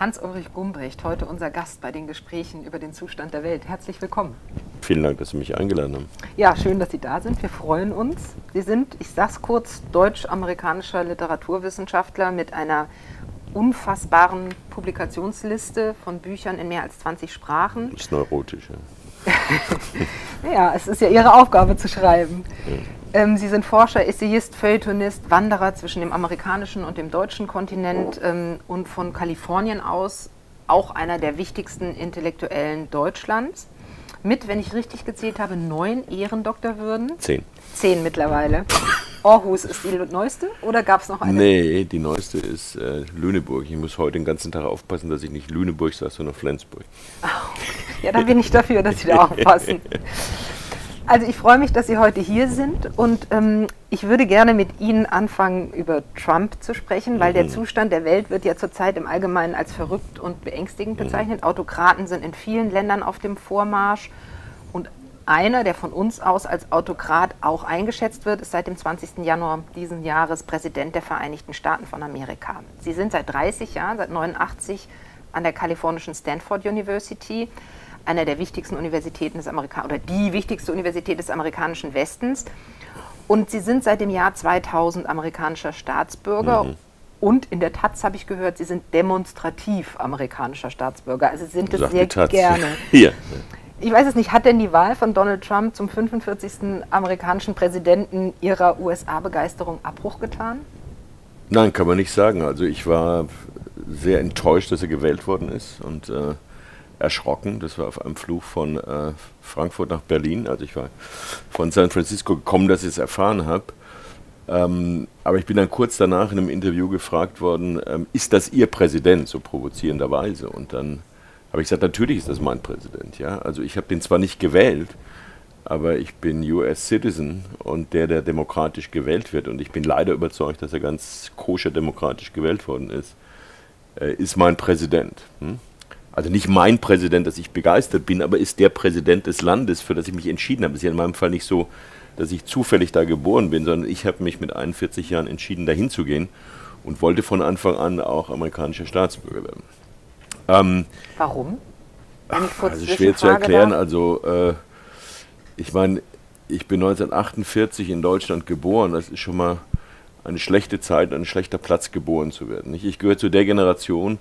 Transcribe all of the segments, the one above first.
Hans-Ulrich Gumbrecht, heute unser Gast bei den Gesprächen über den Zustand der Welt. Herzlich willkommen. Vielen Dank, dass Sie mich eingeladen haben. Ja, schön, dass Sie da sind. Wir freuen uns. Sie sind, ich sag's kurz, deutsch-amerikanischer Literaturwissenschaftler mit einer unfassbaren Publikationsliste von Büchern in mehr als 20 Sprachen. Das ist neurotisch, ja. ja, es ist ja Ihre Aufgabe zu schreiben. Ja. Ähm, Sie sind Forscher, Essayist, Feuilletonist, Wanderer zwischen dem amerikanischen und dem deutschen Kontinent ähm, und von Kalifornien aus auch einer der wichtigsten Intellektuellen Deutschlands. Mit, wenn ich richtig gezählt habe, neun Ehrendoktorwürden. Zehn. Zehn mittlerweile. Orhus ist die neueste oder gab es noch eine? Nee, die neueste ist äh, Lüneburg. Ich muss heute den ganzen Tag aufpassen, dass ich nicht Lüneburg sage, sondern Flensburg. Ja, dann bin ich dafür, dass Sie da aufpassen. Also ich freue mich, dass Sie heute hier sind und ähm, ich würde gerne mit Ihnen anfangen, über Trump zu sprechen, weil mhm. der Zustand der Welt wird ja zurzeit im Allgemeinen als verrückt und beängstigend mhm. bezeichnet. Autokraten sind in vielen Ländern auf dem Vormarsch und einer, der von uns aus als Autokrat auch eingeschätzt wird, ist seit dem 20. Januar diesen Jahres Präsident der Vereinigten Staaten von Amerika. Sie sind seit 30 Jahren, seit 89 an der kalifornischen Stanford University einer der wichtigsten Universitäten des Amerika oder die wichtigste Universität des amerikanischen Westens. Und sie sind seit dem Jahr 2000 amerikanischer Staatsbürger. Mhm. Und in der Taz habe ich gehört, sie sind demonstrativ amerikanischer Staatsbürger. Also sind es sehr gerne. Hier. Ich weiß es nicht, hat denn die Wahl von Donald Trump zum 45. amerikanischen Präsidenten Ihrer USA-Begeisterung Abbruch getan? Nein, kann man nicht sagen. Also ich war sehr enttäuscht, dass er gewählt worden ist und äh, erschrocken. Das war auf einem Flug von äh, Frankfurt nach Berlin. Also ich war von San Francisco gekommen, dass ich es erfahren habe. Ähm, aber ich bin dann kurz danach in einem Interview gefragt worden, ähm, ist das Ihr Präsident, so provozierenderweise? Und dann habe ich gesagt, natürlich ist das mein Präsident. Ja? Also ich habe den zwar nicht gewählt, aber ich bin US-Citizen und der, der demokratisch gewählt wird, und ich bin leider überzeugt, dass er ganz koscher demokratisch gewählt worden ist, äh, ist mein Präsident. Hm? Also nicht mein Präsident, dass ich begeistert bin, aber ist der Präsident des Landes, für das ich mich entschieden habe. Es ist ja in meinem Fall nicht so, dass ich zufällig da geboren bin, sondern ich habe mich mit 41 Jahren entschieden, dahin zu gehen und wollte von Anfang an auch amerikanischer Staatsbürger werden. Ähm, Warum? Ach, also schwer zu erklären. Darf? Also äh, ich meine, ich bin 1948 in Deutschland geboren. Das ist schon mal eine schlechte Zeit, ein schlechter Platz geboren zu werden. Ich gehöre zu der Generation,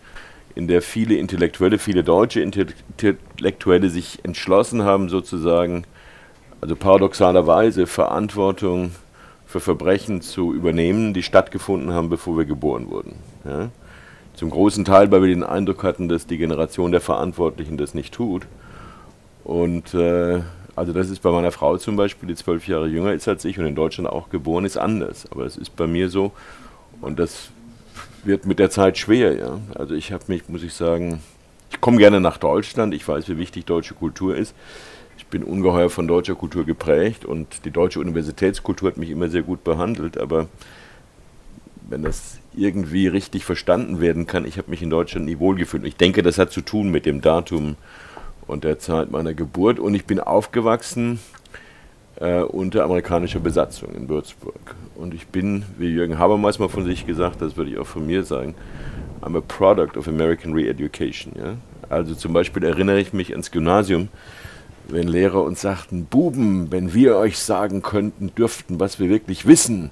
in der viele Intellektuelle, viele deutsche Intellektuelle sich entschlossen haben, sozusagen, also paradoxalerweise Verantwortung für Verbrechen zu übernehmen, die stattgefunden haben, bevor wir geboren wurden. Ja? Zum großen Teil, weil wir den Eindruck hatten, dass die Generation der Verantwortlichen das nicht tut. Und äh, also das ist bei meiner Frau zum Beispiel, die zwölf Jahre jünger ist als ich und in Deutschland auch geboren ist, anders. Aber es ist bei mir so. Und das wird mit der Zeit schwer, ja. Also ich habe mich, muss ich sagen, ich komme gerne nach Deutschland, ich weiß, wie wichtig deutsche Kultur ist. Ich bin ungeheuer von deutscher Kultur geprägt und die deutsche Universitätskultur hat mich immer sehr gut behandelt, aber wenn das irgendwie richtig verstanden werden kann, ich habe mich in Deutschland nie wohlgefühlt. Ich denke, das hat zu tun mit dem Datum und der Zeit meiner Geburt und ich bin aufgewachsen äh, unter amerikanischer Besatzung in Würzburg. Und ich bin, wie Jürgen Habermas mal von sich gesagt, das würde ich auch von mir sagen, I'm a product of American Re-Education. Ja? Also zum Beispiel erinnere ich mich ans Gymnasium, wenn Lehrer uns sagten, Buben, wenn wir euch sagen könnten, dürften, was wir wirklich wissen,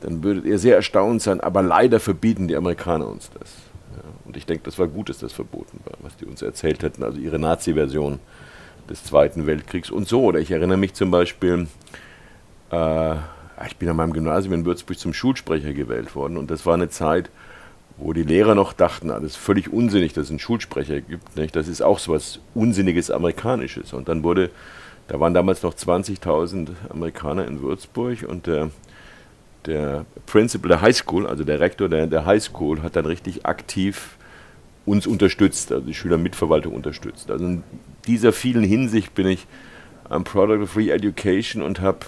dann würdet ihr sehr erstaunt sein, aber leider verbieten die Amerikaner uns das. Ja? Und ich denke, das war gut, dass das verboten war, was die uns erzählt hätten, also ihre Nazi-Version des Zweiten Weltkriegs und so. Oder ich erinnere mich zum Beispiel, äh, ich bin an meinem Gymnasium in Würzburg zum Schulsprecher gewählt worden und das war eine Zeit, wo die Lehrer noch dachten, ah, das ist völlig unsinnig, dass es einen Schulsprecher gibt. Nicht? Das ist auch so was Unsinniges Amerikanisches. Und dann wurde, da waren damals noch 20.000 Amerikaner in Würzburg und der, der Principal der High School, also der Rektor der, der High School, hat dann richtig aktiv uns unterstützt, also die Schülermitverwaltung unterstützt. Also in dieser vielen Hinsicht bin ich ein Product of Free Education und habe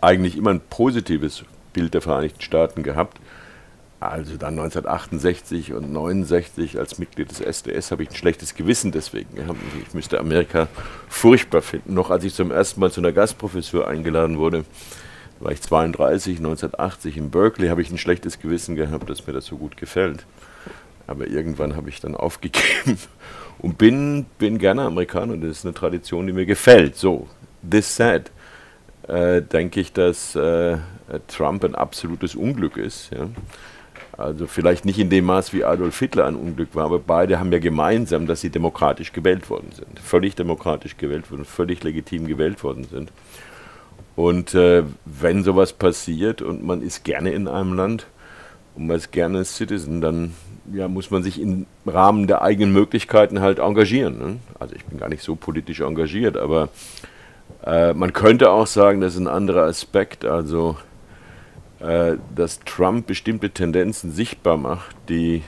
eigentlich immer ein positives Bild der Vereinigten Staaten gehabt. Also dann 1968 und 69 als Mitglied des SDS habe ich ein schlechtes Gewissen deswegen gehabt. Ich müsste Amerika furchtbar finden. Noch als ich zum ersten Mal zu einer Gastprofessur eingeladen wurde, war ich 32, 1980 in Berkeley, habe ich ein schlechtes Gewissen gehabt, dass mir das so gut gefällt. Aber irgendwann habe ich dann aufgegeben und bin, bin gerne Amerikaner. Das ist eine Tradition, die mir gefällt. So, this said, äh, denke ich, dass äh, Trump ein absolutes Unglück ist. Ja? Also vielleicht nicht in dem Maß, wie Adolf Hitler ein Unglück war, aber beide haben ja gemeinsam, dass sie demokratisch gewählt worden sind. Völlig demokratisch gewählt worden, völlig legitim gewählt worden sind. Und äh, wenn sowas passiert und man ist gerne in einem Land und man ist gerne Citizen, dann ja, muss man sich im Rahmen der eigenen Möglichkeiten halt engagieren. Ne? Also ich bin gar nicht so politisch engagiert, aber äh, man könnte auch sagen, das ist ein anderer Aspekt. Also äh, dass Trump bestimmte Tendenzen sichtbar macht, die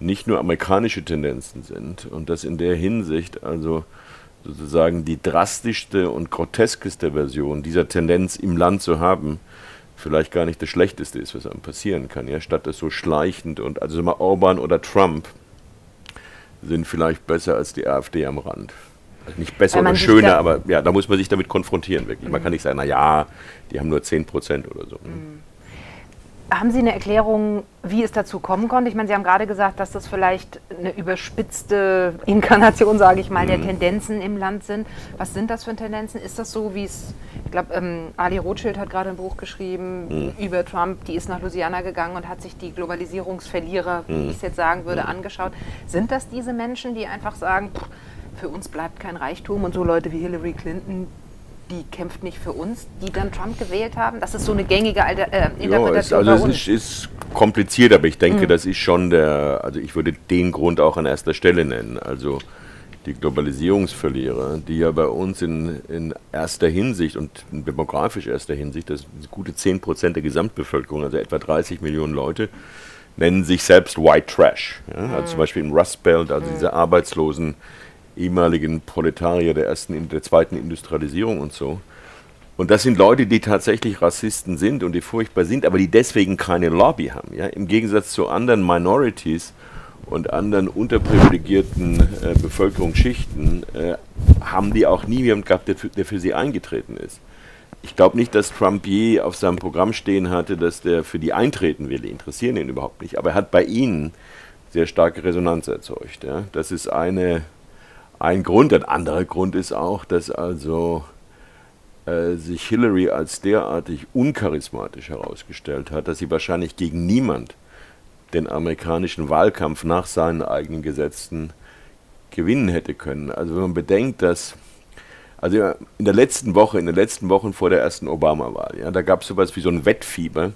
nicht nur amerikanische Tendenzen sind und dass in der Hinsicht also sozusagen die drastischste und groteskeste Version dieser Tendenz im Land zu haben, vielleicht gar nicht das Schlechteste ist, was einem passieren kann. Ja? Statt das so schleichend und also mal Orban oder Trump sind vielleicht besser als die AfD am Rand. Also nicht besser oder schöner, aber ja, da muss man sich damit konfrontieren, wirklich. Mhm. Man kann nicht sagen, naja, die haben nur 10 Prozent oder so. Mhm. Haben Sie eine Erklärung, wie es dazu kommen konnte? Ich meine, Sie haben gerade gesagt, dass das vielleicht eine überspitzte Inkarnation, sage ich mal, mhm. der Tendenzen im Land sind. Was sind das für Tendenzen? Ist das so, wie es, ich glaube, ähm, Ali Rothschild hat gerade ein Buch geschrieben mhm. über Trump, die ist nach Louisiana gegangen und hat sich die Globalisierungsverlierer, wie mhm. ich es jetzt sagen würde, mhm. angeschaut. Sind das diese Menschen, die einfach sagen, pff, für uns bleibt kein Reichtum und so Leute wie Hillary Clinton, die kämpft nicht für uns, die dann Trump gewählt haben? Das ist so eine gängige Alter, äh, Interpretation. Ja, es, also es ist, ist, kompliziert, aber ich denke, mhm. das ist schon der, also ich würde den Grund auch an erster Stelle nennen. Also die Globalisierungsverlierer, die ja bei uns in, in erster Hinsicht und in demografisch erster Hinsicht, das sind gute 10 Prozent der Gesamtbevölkerung, also etwa 30 Millionen Leute, nennen sich selbst White Trash. Ja? Also mhm. zum Beispiel im Rust Belt, also mhm. diese Arbeitslosen, ehemaligen Proletarier der ersten, der zweiten Industrialisierung und so. Und das sind Leute, die tatsächlich Rassisten sind und die furchtbar sind, aber die deswegen keine Lobby haben. Ja? Im Gegensatz zu anderen Minorities und anderen unterprivilegierten äh, Bevölkerungsschichten äh, haben die auch nie jemanden gehabt, der für, der für sie eingetreten ist. Ich glaube nicht, dass Trump je auf seinem Programm stehen hatte, dass der für die eintreten will. Die interessieren ihn überhaupt nicht. Aber er hat bei ihnen sehr starke Resonanz erzeugt. Ja? Das ist eine ein Grund. Ein anderer Grund ist auch, dass also äh, sich Hillary als derartig uncharismatisch herausgestellt hat, dass sie wahrscheinlich gegen niemand den amerikanischen Wahlkampf nach seinen eigenen Gesetzen gewinnen hätte können. Also wenn man bedenkt, dass also in der letzten Woche, in den letzten Wochen vor der ersten Obama-Wahl, ja, da gab es sowas wie so ein Wettfieber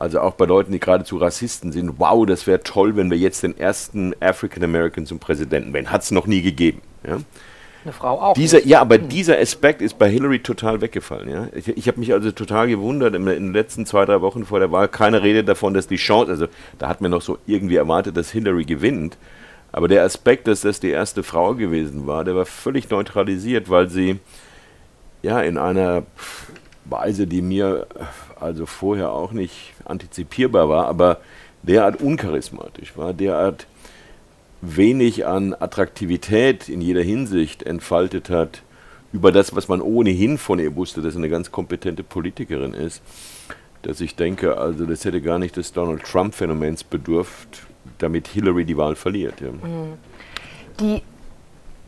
also auch bei Leuten, die geradezu Rassisten sind, wow, das wäre toll, wenn wir jetzt den ersten African American zum Präsidenten wählen. Hat es noch nie gegeben. Ja? Eine Frau auch. Dieser, ja, aber hm. dieser Aspekt ist bei Hillary total weggefallen. Ja? Ich, ich habe mich also total gewundert, in, in, den letzten zwei, drei Wochen vor der Wahl, keine Rede davon, dass die Chance, also da hat man noch so irgendwie erwartet, dass Hillary gewinnt. Aber der Aspekt, dass das die erste Frau gewesen war, der war völlig neutralisiert, weil sie ja in einer Weise, die mir also vorher auch nicht antizipierbar war, aber derart uncharismatisch war, derart wenig an Attraktivität in jeder Hinsicht entfaltet hat, über das, was man ohnehin von ihr wusste, dass sie eine ganz kompetente Politikerin ist, dass ich denke, also das hätte gar nicht des Donald Trump-Phänomens bedurft, damit Hillary die Wahl verliert. Ja. Mhm. Die,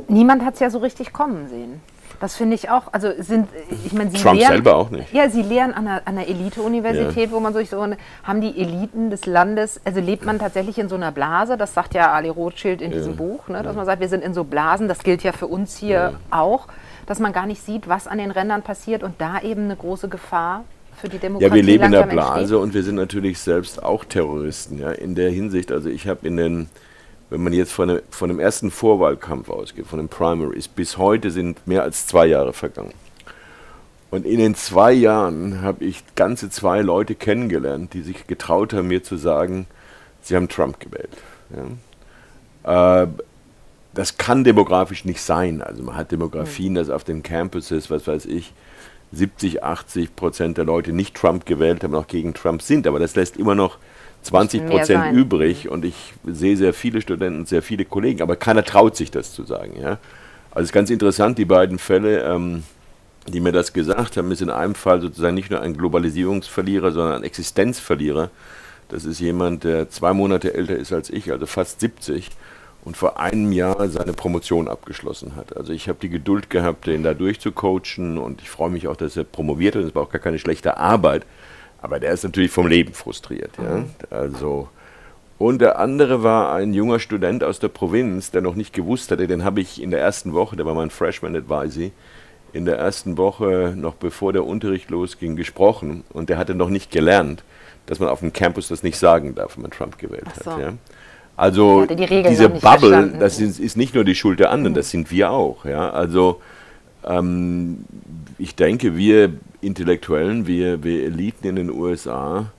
niemand hat es ja so richtig kommen sehen. Das finde ich auch. Also sind, ich meine, Sie Trump lehren, selber auch nicht. Ja, Sie lehren an einer, einer Elite-Universität, ja. wo man so, so haben die Eliten des Landes, also lebt man tatsächlich in so einer Blase, das sagt ja Ali Rothschild in ja. diesem Buch, ne, dass man sagt, wir sind in so Blasen, das gilt ja für uns hier auch, dass man gar nicht sieht, was an den Rändern passiert und da eben eine große Gefahr für die Demokratie. Ja, wir leben in der Blase entsteht. und wir sind natürlich selbst auch Terroristen, ja, in der Hinsicht. Also ich habe in den wenn man jetzt von, dem, von dem ersten Vorwahlkampf ausgeht, von den Primaries, bis heute sind mehr als zwei Jahre vergangen. Und in den zwei Jahren habe ich ganze zwei Leute kennengelernt, die sich getraut haben, mir zu sagen, sie haben Trump gewählt. Ja. Äh, das kann demografisch nicht sein. Also man hat Demografien, dass auf den Campuses, was weiß ich, 70, 80 Prozent der Leute nicht Trump gewählt haben, auch gegen Trump sind. Aber das lässt immer noch 20 Prozent übrig und ich sehe sehr viele Studenten, sehr viele Kollegen, aber keiner traut sich das zu sagen. Ja? Also es ist ganz interessant, die beiden Fälle, ähm, die mir das gesagt haben, ist in einem Fall sozusagen nicht nur ein Globalisierungsverlierer, sondern ein Existenzverlierer. Das ist jemand, der zwei Monate älter ist als ich, also fast 70 und vor einem Jahr seine Promotion abgeschlossen hat. Also ich habe die Geduld gehabt, den da durchzucoachen und ich freue mich auch, dass er promoviert hat. Das war auch gar keine schlechte Arbeit. Aber der ist natürlich vom Leben frustriert. Ja? Also, und der andere war ein junger Student aus der Provinz, der noch nicht gewusst hatte, den habe ich in der ersten Woche, der war mein Freshman Advisor, in der ersten Woche, noch bevor der Unterricht losging, gesprochen und der hatte noch nicht gelernt, dass man auf dem Campus das nicht sagen darf, wenn man Trump gewählt so. hat. Ja? Also die diese Bubble, das ist, ist, nicht nur die Schuld der anderen, mhm. das sind wir auch. Ja? Also ähm, ich denke, wir Intellektuellen, wir, wir Eliten in den USA,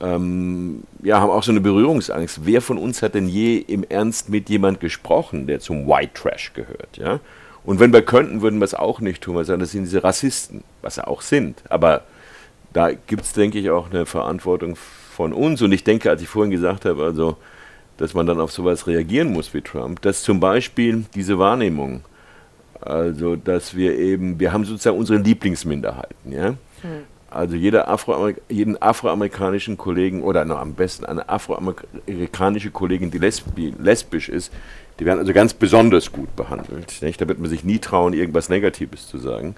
ähm, ja, haben auch so eine Berührungsangst. Wer von uns hat denn je im Ernst mit jemand gesprochen, der zum White Trash gehört? Ja? Und wenn wir könnten, würden wir es auch nicht tun. Wir sagen, das sind diese Rassisten, was sie auch sind. Aber da gibt es, denke ich, auch eine Verantwortung von uns. Und ich denke, als ich vorhin gesagt habe, also dass man dann auf sowas reagieren muss wie Trump, dass zum Beispiel diese Wahrnehmung, also dass wir eben, wir haben sozusagen unsere Lieblingsminderheiten, ja. Hm. Also jeder Afroamer jeden afroamerikanischen Kollegen oder noch am besten eine afroamerikanische Kollegin, die lesbi lesbisch ist, die werden also ganz besonders gut behandelt. Nicht? Da wird man sich nie trauen, irgendwas Negatives zu sagen.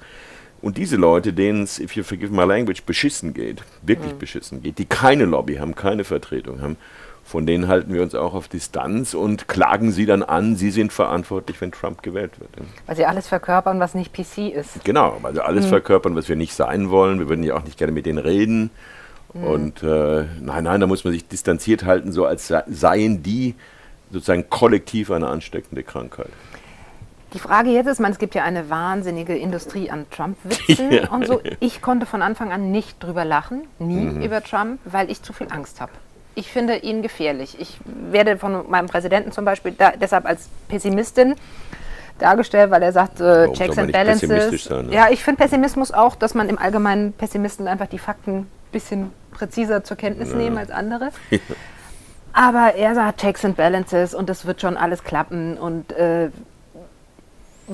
Und diese Leute, denen es, if you forgive my language, beschissen geht, wirklich mhm. beschissen geht, die keine Lobby haben, keine Vertretung haben, von denen halten wir uns auch auf Distanz und klagen sie dann an, sie sind verantwortlich, wenn Trump gewählt wird. Weil sie alles verkörpern, was nicht PC ist. Genau, weil sie alles mhm. verkörpern, was wir nicht sein wollen. Wir würden ja auch nicht gerne mit denen reden. Mhm. Und äh, nein, nein, da muss man sich distanziert halten, so als seien die sozusagen kollektiv eine ansteckende Krankheit. Die Frage jetzt ist, man, es gibt ja eine wahnsinnige Industrie an Trump-Witzen ja. und so. Ich konnte von Anfang an nicht drüber lachen, nie mhm. über Trump, weil ich zu viel Angst habe ich finde ihn gefährlich. Ich werde von meinem Präsidenten zum Beispiel da, deshalb als Pessimistin dargestellt, weil er sagt, äh, Checks and Balances. Sein, ne? Ja, ich finde Pessimismus auch, dass man im Allgemeinen Pessimisten einfach die Fakten ein bisschen präziser zur Kenntnis ja. nehmen als andere. Aber er sagt Checks and Balances und das wird schon alles klappen und äh,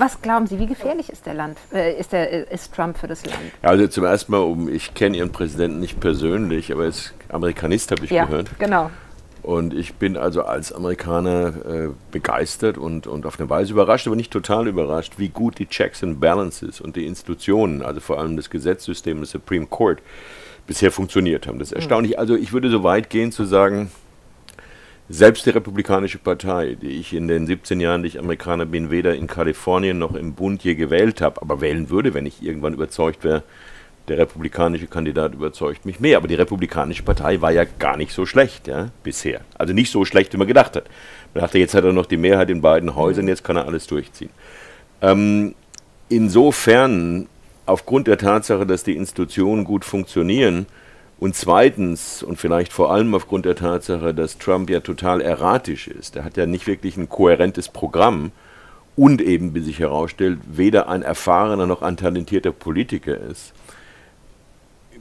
was glauben Sie, wie gefährlich ist der Land, äh, ist, der, ist Trump für das Land? Also zum ersten Mal, um, ich kenne Ihren Präsidenten nicht persönlich, aber er ist Amerikanist, habe ich ja, gehört. Genau. Und ich bin also als Amerikaner äh, begeistert und, und auf eine Weise überrascht, aber nicht total überrascht, wie gut die Checks and Balances und die Institutionen, also vor allem das Gesetzessystem, das Supreme Court, bisher funktioniert haben. Das ist hm. erstaunlich. Also ich würde so weit gehen zu sagen, selbst die Republikanische Partei, die ich in den 17 Jahren, die ich Amerikaner bin, weder in Kalifornien noch im Bund je gewählt habe, aber wählen würde, wenn ich irgendwann überzeugt wäre, der republikanische Kandidat überzeugt mich mehr. Aber die Republikanische Partei war ja gar nicht so schlecht ja, bisher. Also nicht so schlecht, wie man gedacht hat. Man dachte, jetzt hat er noch die Mehrheit in beiden Häusern, jetzt kann er alles durchziehen. Ähm, insofern, aufgrund der Tatsache, dass die Institutionen gut funktionieren, und zweitens, und vielleicht vor allem aufgrund der Tatsache, dass Trump ja total erratisch ist, er hat ja nicht wirklich ein kohärentes Programm und eben, wie sich herausstellt, weder ein erfahrener noch ein talentierter Politiker ist,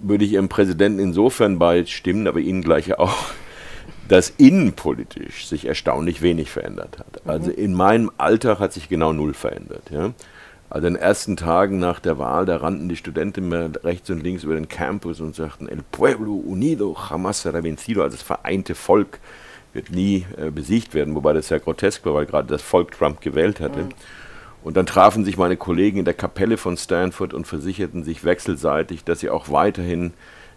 würde ich Ihrem Präsidenten insofern beistimmen, aber Ihnen gleich auch, dass innenpolitisch sich erstaunlich wenig verändert hat. Also in meinem Alltag hat sich genau null verändert. Ja. Also in den ersten Tagen nach der Wahl, da rannten die Studenten mehr rechts und links über den Campus und sagten, El pueblo unido jamás será vencido, also das vereinte Volk wird nie äh, besiegt werden, wobei das ja grotesk war, weil gerade das Volk Trump gewählt hatte. Mhm. Und dann trafen sich meine Kollegen in der Kapelle von Stanford und versicherten sich wechselseitig, dass sie auch weiterhin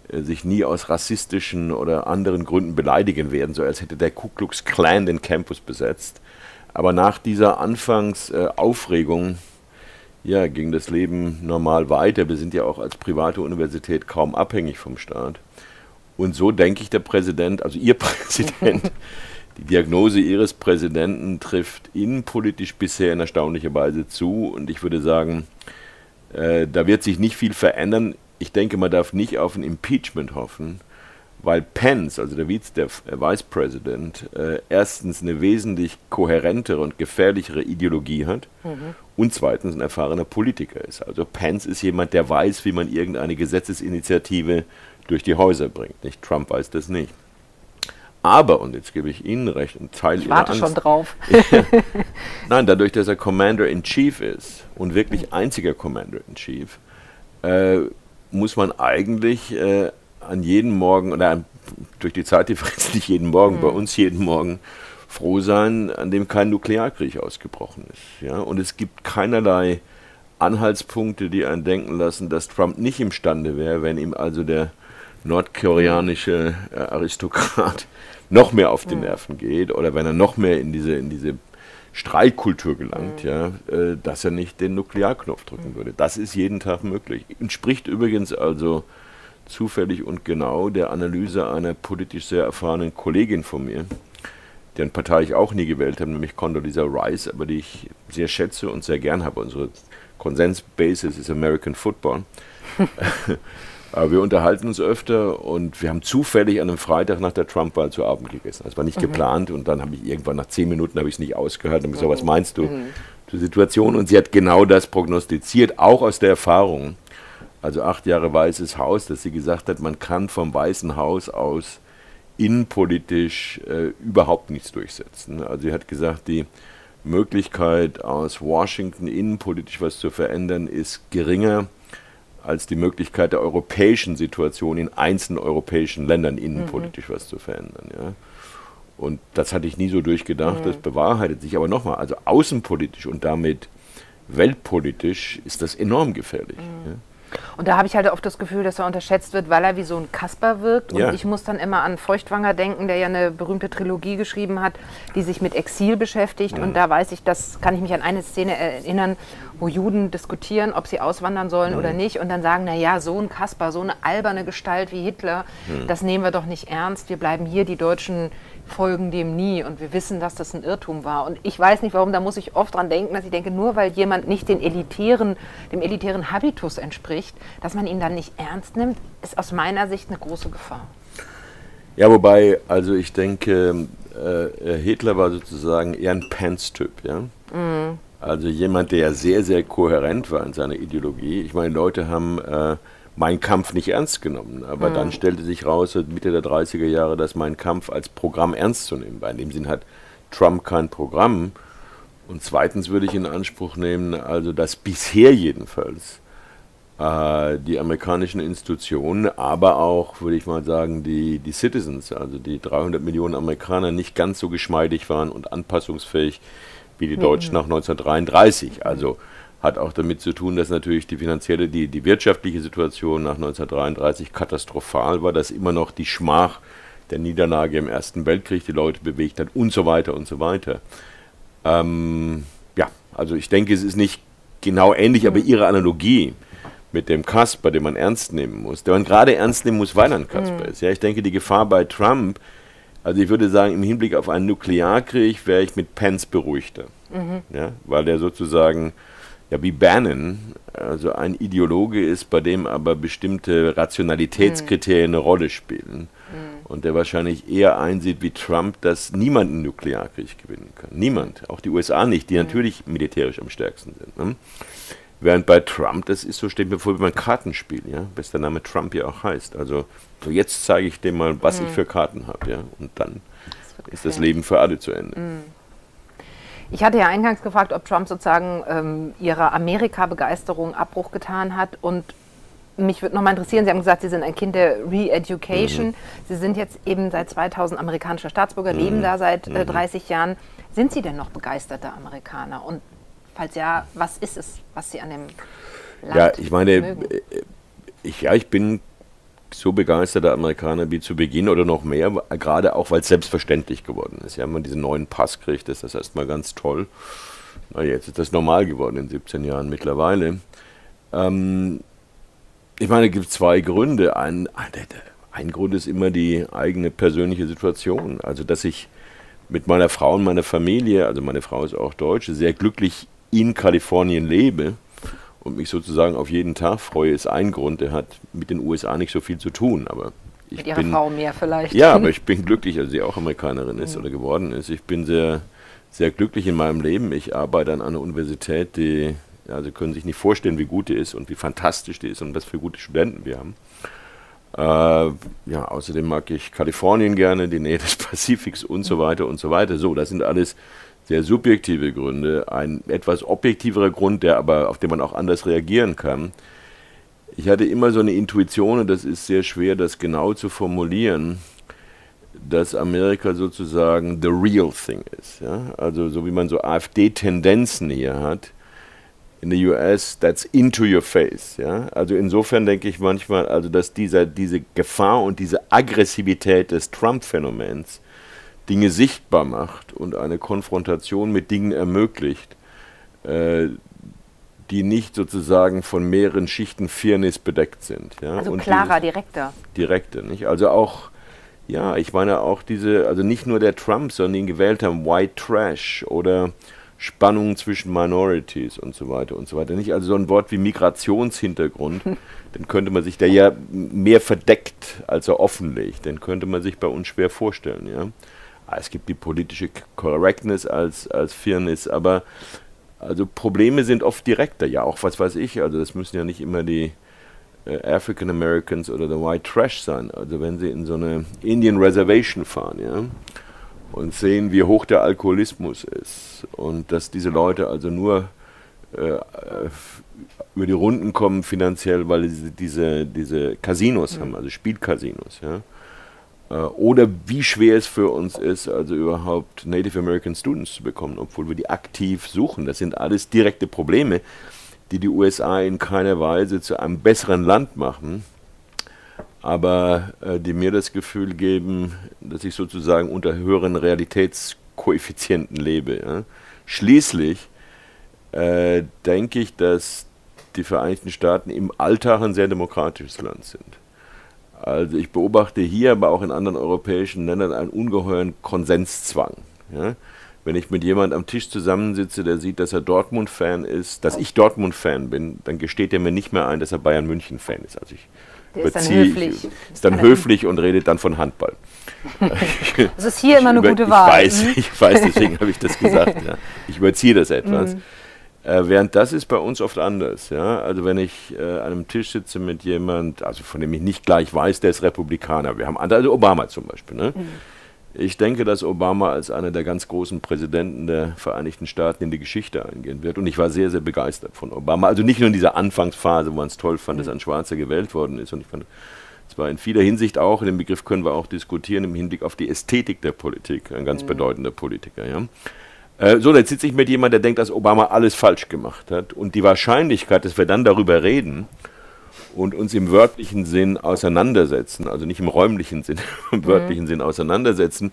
äh, sich nie aus rassistischen oder anderen Gründen beleidigen werden, so als hätte der Ku Klux Klan den Campus besetzt. Aber nach dieser Anfangsaufregung äh, ja, ging das Leben normal weiter. Wir sind ja auch als private Universität kaum abhängig vom Staat. Und so denke ich, der Präsident, also Ihr Präsident, die Diagnose Ihres Präsidenten trifft innenpolitisch bisher in erstaunlicher Weise zu. Und ich würde sagen, äh, da wird sich nicht viel verändern. Ich denke, man darf nicht auf ein Impeachment hoffen weil Pence, also der, Vice, der Vice President, äh, erstens eine wesentlich kohärentere und gefährlichere Ideologie hat mhm. und zweitens ein erfahrener Politiker ist. Also Pence ist jemand, der weiß, wie man irgendeine Gesetzesinitiative durch die Häuser bringt. Nicht Trump weiß das nicht. Aber, und jetzt gebe ich Ihnen recht, ein Teil ich Ihrer warte Angst, schon drauf. nein, dadurch, dass er Commander-in-Chief ist und wirklich einziger Commander-in-Chief, äh, muss man eigentlich äh, an jedem Morgen oder durch die Zeitdifferenz nicht jeden Morgen, mhm. bei uns jeden Morgen froh sein, an dem kein Nuklearkrieg ausgebrochen ist. Ja? Und es gibt keinerlei Anhaltspunkte, die einen denken lassen, dass Trump nicht imstande wäre, wenn ihm also der nordkoreanische äh, Aristokrat noch mehr auf die Nerven geht oder wenn er noch mehr in diese, in diese Streitkultur gelangt, mhm. ja, äh, dass er nicht den Nuklearknopf drücken würde. Das ist jeden Tag möglich. Entspricht übrigens also zufällig und genau der Analyse einer politisch sehr erfahrenen Kollegin von mir, deren Partei ich auch nie gewählt habe, nämlich Condoleezza Rice, aber die ich sehr schätze und sehr gern habe. Unsere Konsensbasis ist American Football. Aber wir unterhalten uns öfter und wir haben zufällig an einem Freitag nach der Trump-Wahl zu Abend gegessen. Das war nicht mhm. geplant und dann habe ich irgendwann nach zehn Minuten habe ich es nicht ausgehört und gesagt, mhm. was meinst du mhm. zur Situation? Und sie hat genau das prognostiziert, auch aus der Erfahrung. Also acht Jahre Weißes Haus, dass sie gesagt hat, man kann vom Weißen Haus aus innenpolitisch äh, überhaupt nichts durchsetzen. Also sie hat gesagt, die Möglichkeit aus Washington innenpolitisch was zu verändern ist geringer als die Möglichkeit der europäischen Situation in einzelnen europäischen Ländern innenpolitisch mhm. was zu verändern. Ja. Und das hatte ich nie so durchgedacht, mhm. das bewahrheitet sich. Aber nochmal, also außenpolitisch und damit weltpolitisch ist das enorm gefährlich. Mhm. Ja. Und da habe ich halt oft das Gefühl, dass er unterschätzt wird, weil er wie so ein Kasper wirkt. Und ja. ich muss dann immer an Feuchtwanger denken, der ja eine berühmte Trilogie geschrieben hat, die sich mit Exil beschäftigt. Mhm. Und da weiß ich, das kann ich mich an eine Szene erinnern, wo Juden diskutieren, ob sie auswandern sollen mhm. oder nicht. Und dann sagen, na ja, so ein Kasper, so eine alberne Gestalt wie Hitler, mhm. das nehmen wir doch nicht ernst. Wir bleiben hier, die Deutschen folgen dem nie und wir wissen, dass das ein Irrtum war. Und ich weiß nicht warum, da muss ich oft dran denken, dass ich denke, nur weil jemand nicht den elitären, dem elitären Habitus entspricht, dass man ihn dann nicht ernst nimmt, ist aus meiner Sicht eine große Gefahr. Ja, wobei, also ich denke, äh, Hitler war sozusagen eher ein Pants-Typ, ja. Mhm. Also jemand, der sehr, sehr kohärent war in seiner Ideologie. Ich meine, Leute haben äh, mein Kampf nicht ernst genommen. Aber mhm. dann stellte sich raus, Mitte der 30er Jahre, dass mein Kampf als Programm ernst zu nehmen war. In dem Sinn hat Trump kein Programm. Und zweitens würde ich in Anspruch nehmen, also dass bisher jedenfalls äh, die amerikanischen Institutionen, aber auch, würde ich mal sagen, die, die Citizens, also die 300 Millionen Amerikaner, nicht ganz so geschmeidig waren und anpassungsfähig wie die Deutschen mhm. nach 1933. Also hat auch damit zu tun, dass natürlich die finanzielle, die, die wirtschaftliche Situation nach 1933 katastrophal war, dass immer noch die Schmach der Niederlage im Ersten Weltkrieg die Leute bewegt hat und so weiter und so weiter. Ähm, ja, also ich denke, es ist nicht genau ähnlich, aber ihre Analogie mit dem Kasper, den man ernst nehmen muss, den man gerade ernst nehmen muss, weil er ein Kasper mhm. ist. Ja, ich denke, die Gefahr bei Trump, also ich würde sagen, im Hinblick auf einen Nuklearkrieg wäre ich mit Pence beruhigter. Mhm. Ja, weil der sozusagen ja wie Bannon, also ein Ideologe ist, bei dem aber bestimmte Rationalitätskriterien mhm. eine Rolle spielen. Mhm. Und der wahrscheinlich eher einsieht wie Trump, dass niemand einen Nuklearkrieg gewinnen kann. Niemand, auch die USA nicht, die mhm. natürlich militärisch am stärksten sind. Ne? Während bei Trump, das ist so, steht mir vor wie beim Kartenspiel, ja, was der Name Trump ja auch heißt. Also so jetzt zeige ich dem mal, was ich mhm. für Karten habe, ja, und dann das ist das Leben für alle zu Ende. Ich hatte ja eingangs gefragt, ob Trump sozusagen ähm, ihrer Amerika-Begeisterung Abbruch getan hat. Und mich würde nochmal interessieren, Sie haben gesagt, Sie sind ein Kind der Re-Education. Mhm. Sie sind jetzt eben seit 2000 amerikanischer Staatsbürger, mhm. leben da seit äh, 30 mhm. Jahren. Sind Sie denn noch begeisterter Amerikaner? Und falls ja, was ist es, was Sie an dem Land Ja, ich meine, mögen? Äh, ich, ja, ich bin so begeisterter Amerikaner wie zu Beginn oder noch mehr, gerade auch weil es selbstverständlich geworden ist. Ja, wenn man diesen neuen Pass kriegt, ist das erstmal ganz toll. Na, jetzt ist das normal geworden in 17 Jahren mittlerweile. Ähm, ich meine, es gibt zwei Gründe. Ein, ein Grund ist immer die eigene persönliche Situation. Also, dass ich mit meiner Frau und meiner Familie, also meine Frau ist auch Deutsche, sehr glücklich in Kalifornien lebe und mich sozusagen auf jeden Tag freue, ist ein Grund. Der hat mit den USA nicht so viel zu tun, aber ich mit ihrer bin, Frau mehr vielleicht. Ja, aber ich bin glücklich, also sie auch Amerikanerin ist mhm. oder geworden ist. Ich bin sehr, sehr glücklich in meinem Leben. Ich arbeite an einer Universität, die, ja, Sie können sich nicht vorstellen, wie gut die ist und wie fantastisch die ist und was für gute Studenten wir haben. Äh, ja, außerdem mag ich Kalifornien gerne, die Nähe des Pazifiks und so weiter und so weiter. So, das sind alles sehr subjektive Gründe. Ein etwas objektiverer Grund, der aber, auf den man auch anders reagieren kann, ich hatte immer so eine Intuition, und das ist sehr schwer, das genau zu formulieren, dass Amerika sozusagen the real thing ist. Ja? Also so wie man so AfD-Tendenzen hier hat, in the US, that's into your face. Ja? Also insofern denke ich manchmal, also dass dieser, diese Gefahr und diese Aggressivität des Trump-Phänomens Dinge sichtbar macht und eine Konfrontation mit Dingen ermöglicht, äh, die nicht sozusagen von mehreren Schichten Fairness bedeckt sind. Ja? Also und klarer, direkter. Direkter, nicht? Also auch, ja, ich meine auch diese, also nicht nur der Trump, sondern den gewählt haben, White Trash oder Spannungen zwischen Minorities und so weiter und so weiter. Nicht also so ein Wort wie Migrationshintergrund, den könnte man sich, der ja mehr verdeckt, als er offenlegt, den könnte man sich bei uns schwer vorstellen. Ja? Ah, es gibt die politische Correctness als, als Fairness, aber also Probleme sind oft direkter, ja auch was weiß ich, also das müssen ja nicht immer die äh, African Americans oder the White Trash sein. Also wenn sie in so eine Indian Reservation fahren, ja, und sehen, wie hoch der Alkoholismus ist und dass diese Leute also nur äh, über die Runden kommen finanziell, weil sie diese, diese Casinos mhm. haben, also Spielcasinos. Ja? Äh, oder wie schwer es für uns ist, also überhaupt Native American Students zu bekommen, obwohl wir die aktiv suchen. Das sind alles direkte Probleme, die die USA in keiner Weise zu einem besseren Land machen aber äh, die mir das Gefühl geben, dass ich sozusagen unter höheren Realitätskoeffizienten lebe. Ja. Schließlich äh, denke ich, dass die Vereinigten Staaten im Alltag ein sehr demokratisches Land sind. Also ich beobachte hier, aber auch in anderen europäischen Ländern einen ungeheuren Konsenszwang. Ja. Wenn ich mit jemandem am Tisch zusammensitze, der sieht, dass er Dortmund-Fan ist, dass ich Dortmund-Fan bin, dann gesteht er mir nicht mehr ein, dass er Bayern-München-Fan ist. Also ich der ist dann höflich. Ist dann höflich und redet dann von Handball. Das ist hier immer eine gute Wahl. Ich weiß, mhm. ich weiß, deswegen habe ich das gesagt. Ja. Ich überziehe das etwas. Mhm. Äh, während das ist bei uns oft anders. Ja? Also wenn ich äh, an einem Tisch sitze mit jemand, also von dem ich nicht gleich weiß, der ist Republikaner. Wir haben andere, also Obama zum Beispiel. Ne? Mhm. Ich denke, dass Obama als einer der ganz großen Präsidenten der Vereinigten Staaten in die Geschichte eingehen wird. Und ich war sehr, sehr begeistert von Obama. Also nicht nur in dieser Anfangsphase, wo man es toll fand, mhm. dass ein Schwarzer gewählt worden ist. Und ich fand es war in vieler Hinsicht auch, in dem Begriff können wir auch diskutieren, im Hinblick auf die Ästhetik der Politik, ein ganz mhm. bedeutender Politiker. Ja. Äh, so, jetzt sitze ich mit jemandem, der denkt, dass Obama alles falsch gemacht hat. Und die Wahrscheinlichkeit, dass wir dann darüber reden, und uns im wörtlichen Sinn auseinandersetzen, also nicht im räumlichen Sinn, im mhm. wörtlichen Sinn auseinandersetzen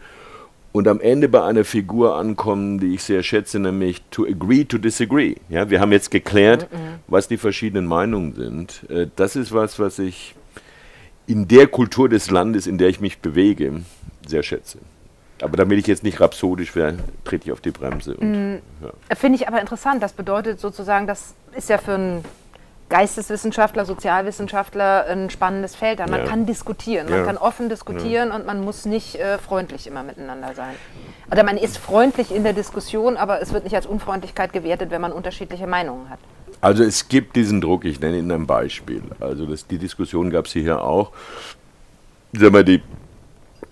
und am Ende bei einer Figur ankommen, die ich sehr schätze, nämlich to agree to disagree. Ja, wir haben jetzt geklärt, mhm. was die verschiedenen Meinungen sind. Äh, das ist was, was ich in der Kultur des Landes, in der ich mich bewege, sehr schätze. Aber damit ich jetzt nicht rhapsodisch wäre, trete ich auf die Bremse. Mhm. Ja. Finde ich aber interessant. Das bedeutet sozusagen, das ist ja für einen Geisteswissenschaftler, Sozialwissenschaftler ein spannendes Feld Man ja. kann diskutieren, man ja. kann offen diskutieren und man muss nicht äh, freundlich immer miteinander sein. Oder man ist freundlich in der Diskussion, aber es wird nicht als Unfreundlichkeit gewertet, wenn man unterschiedliche Meinungen hat. Also es gibt diesen Druck, ich nenne Ihnen ein Beispiel. Also das, die Diskussion gab es hier auch. Sag mal, die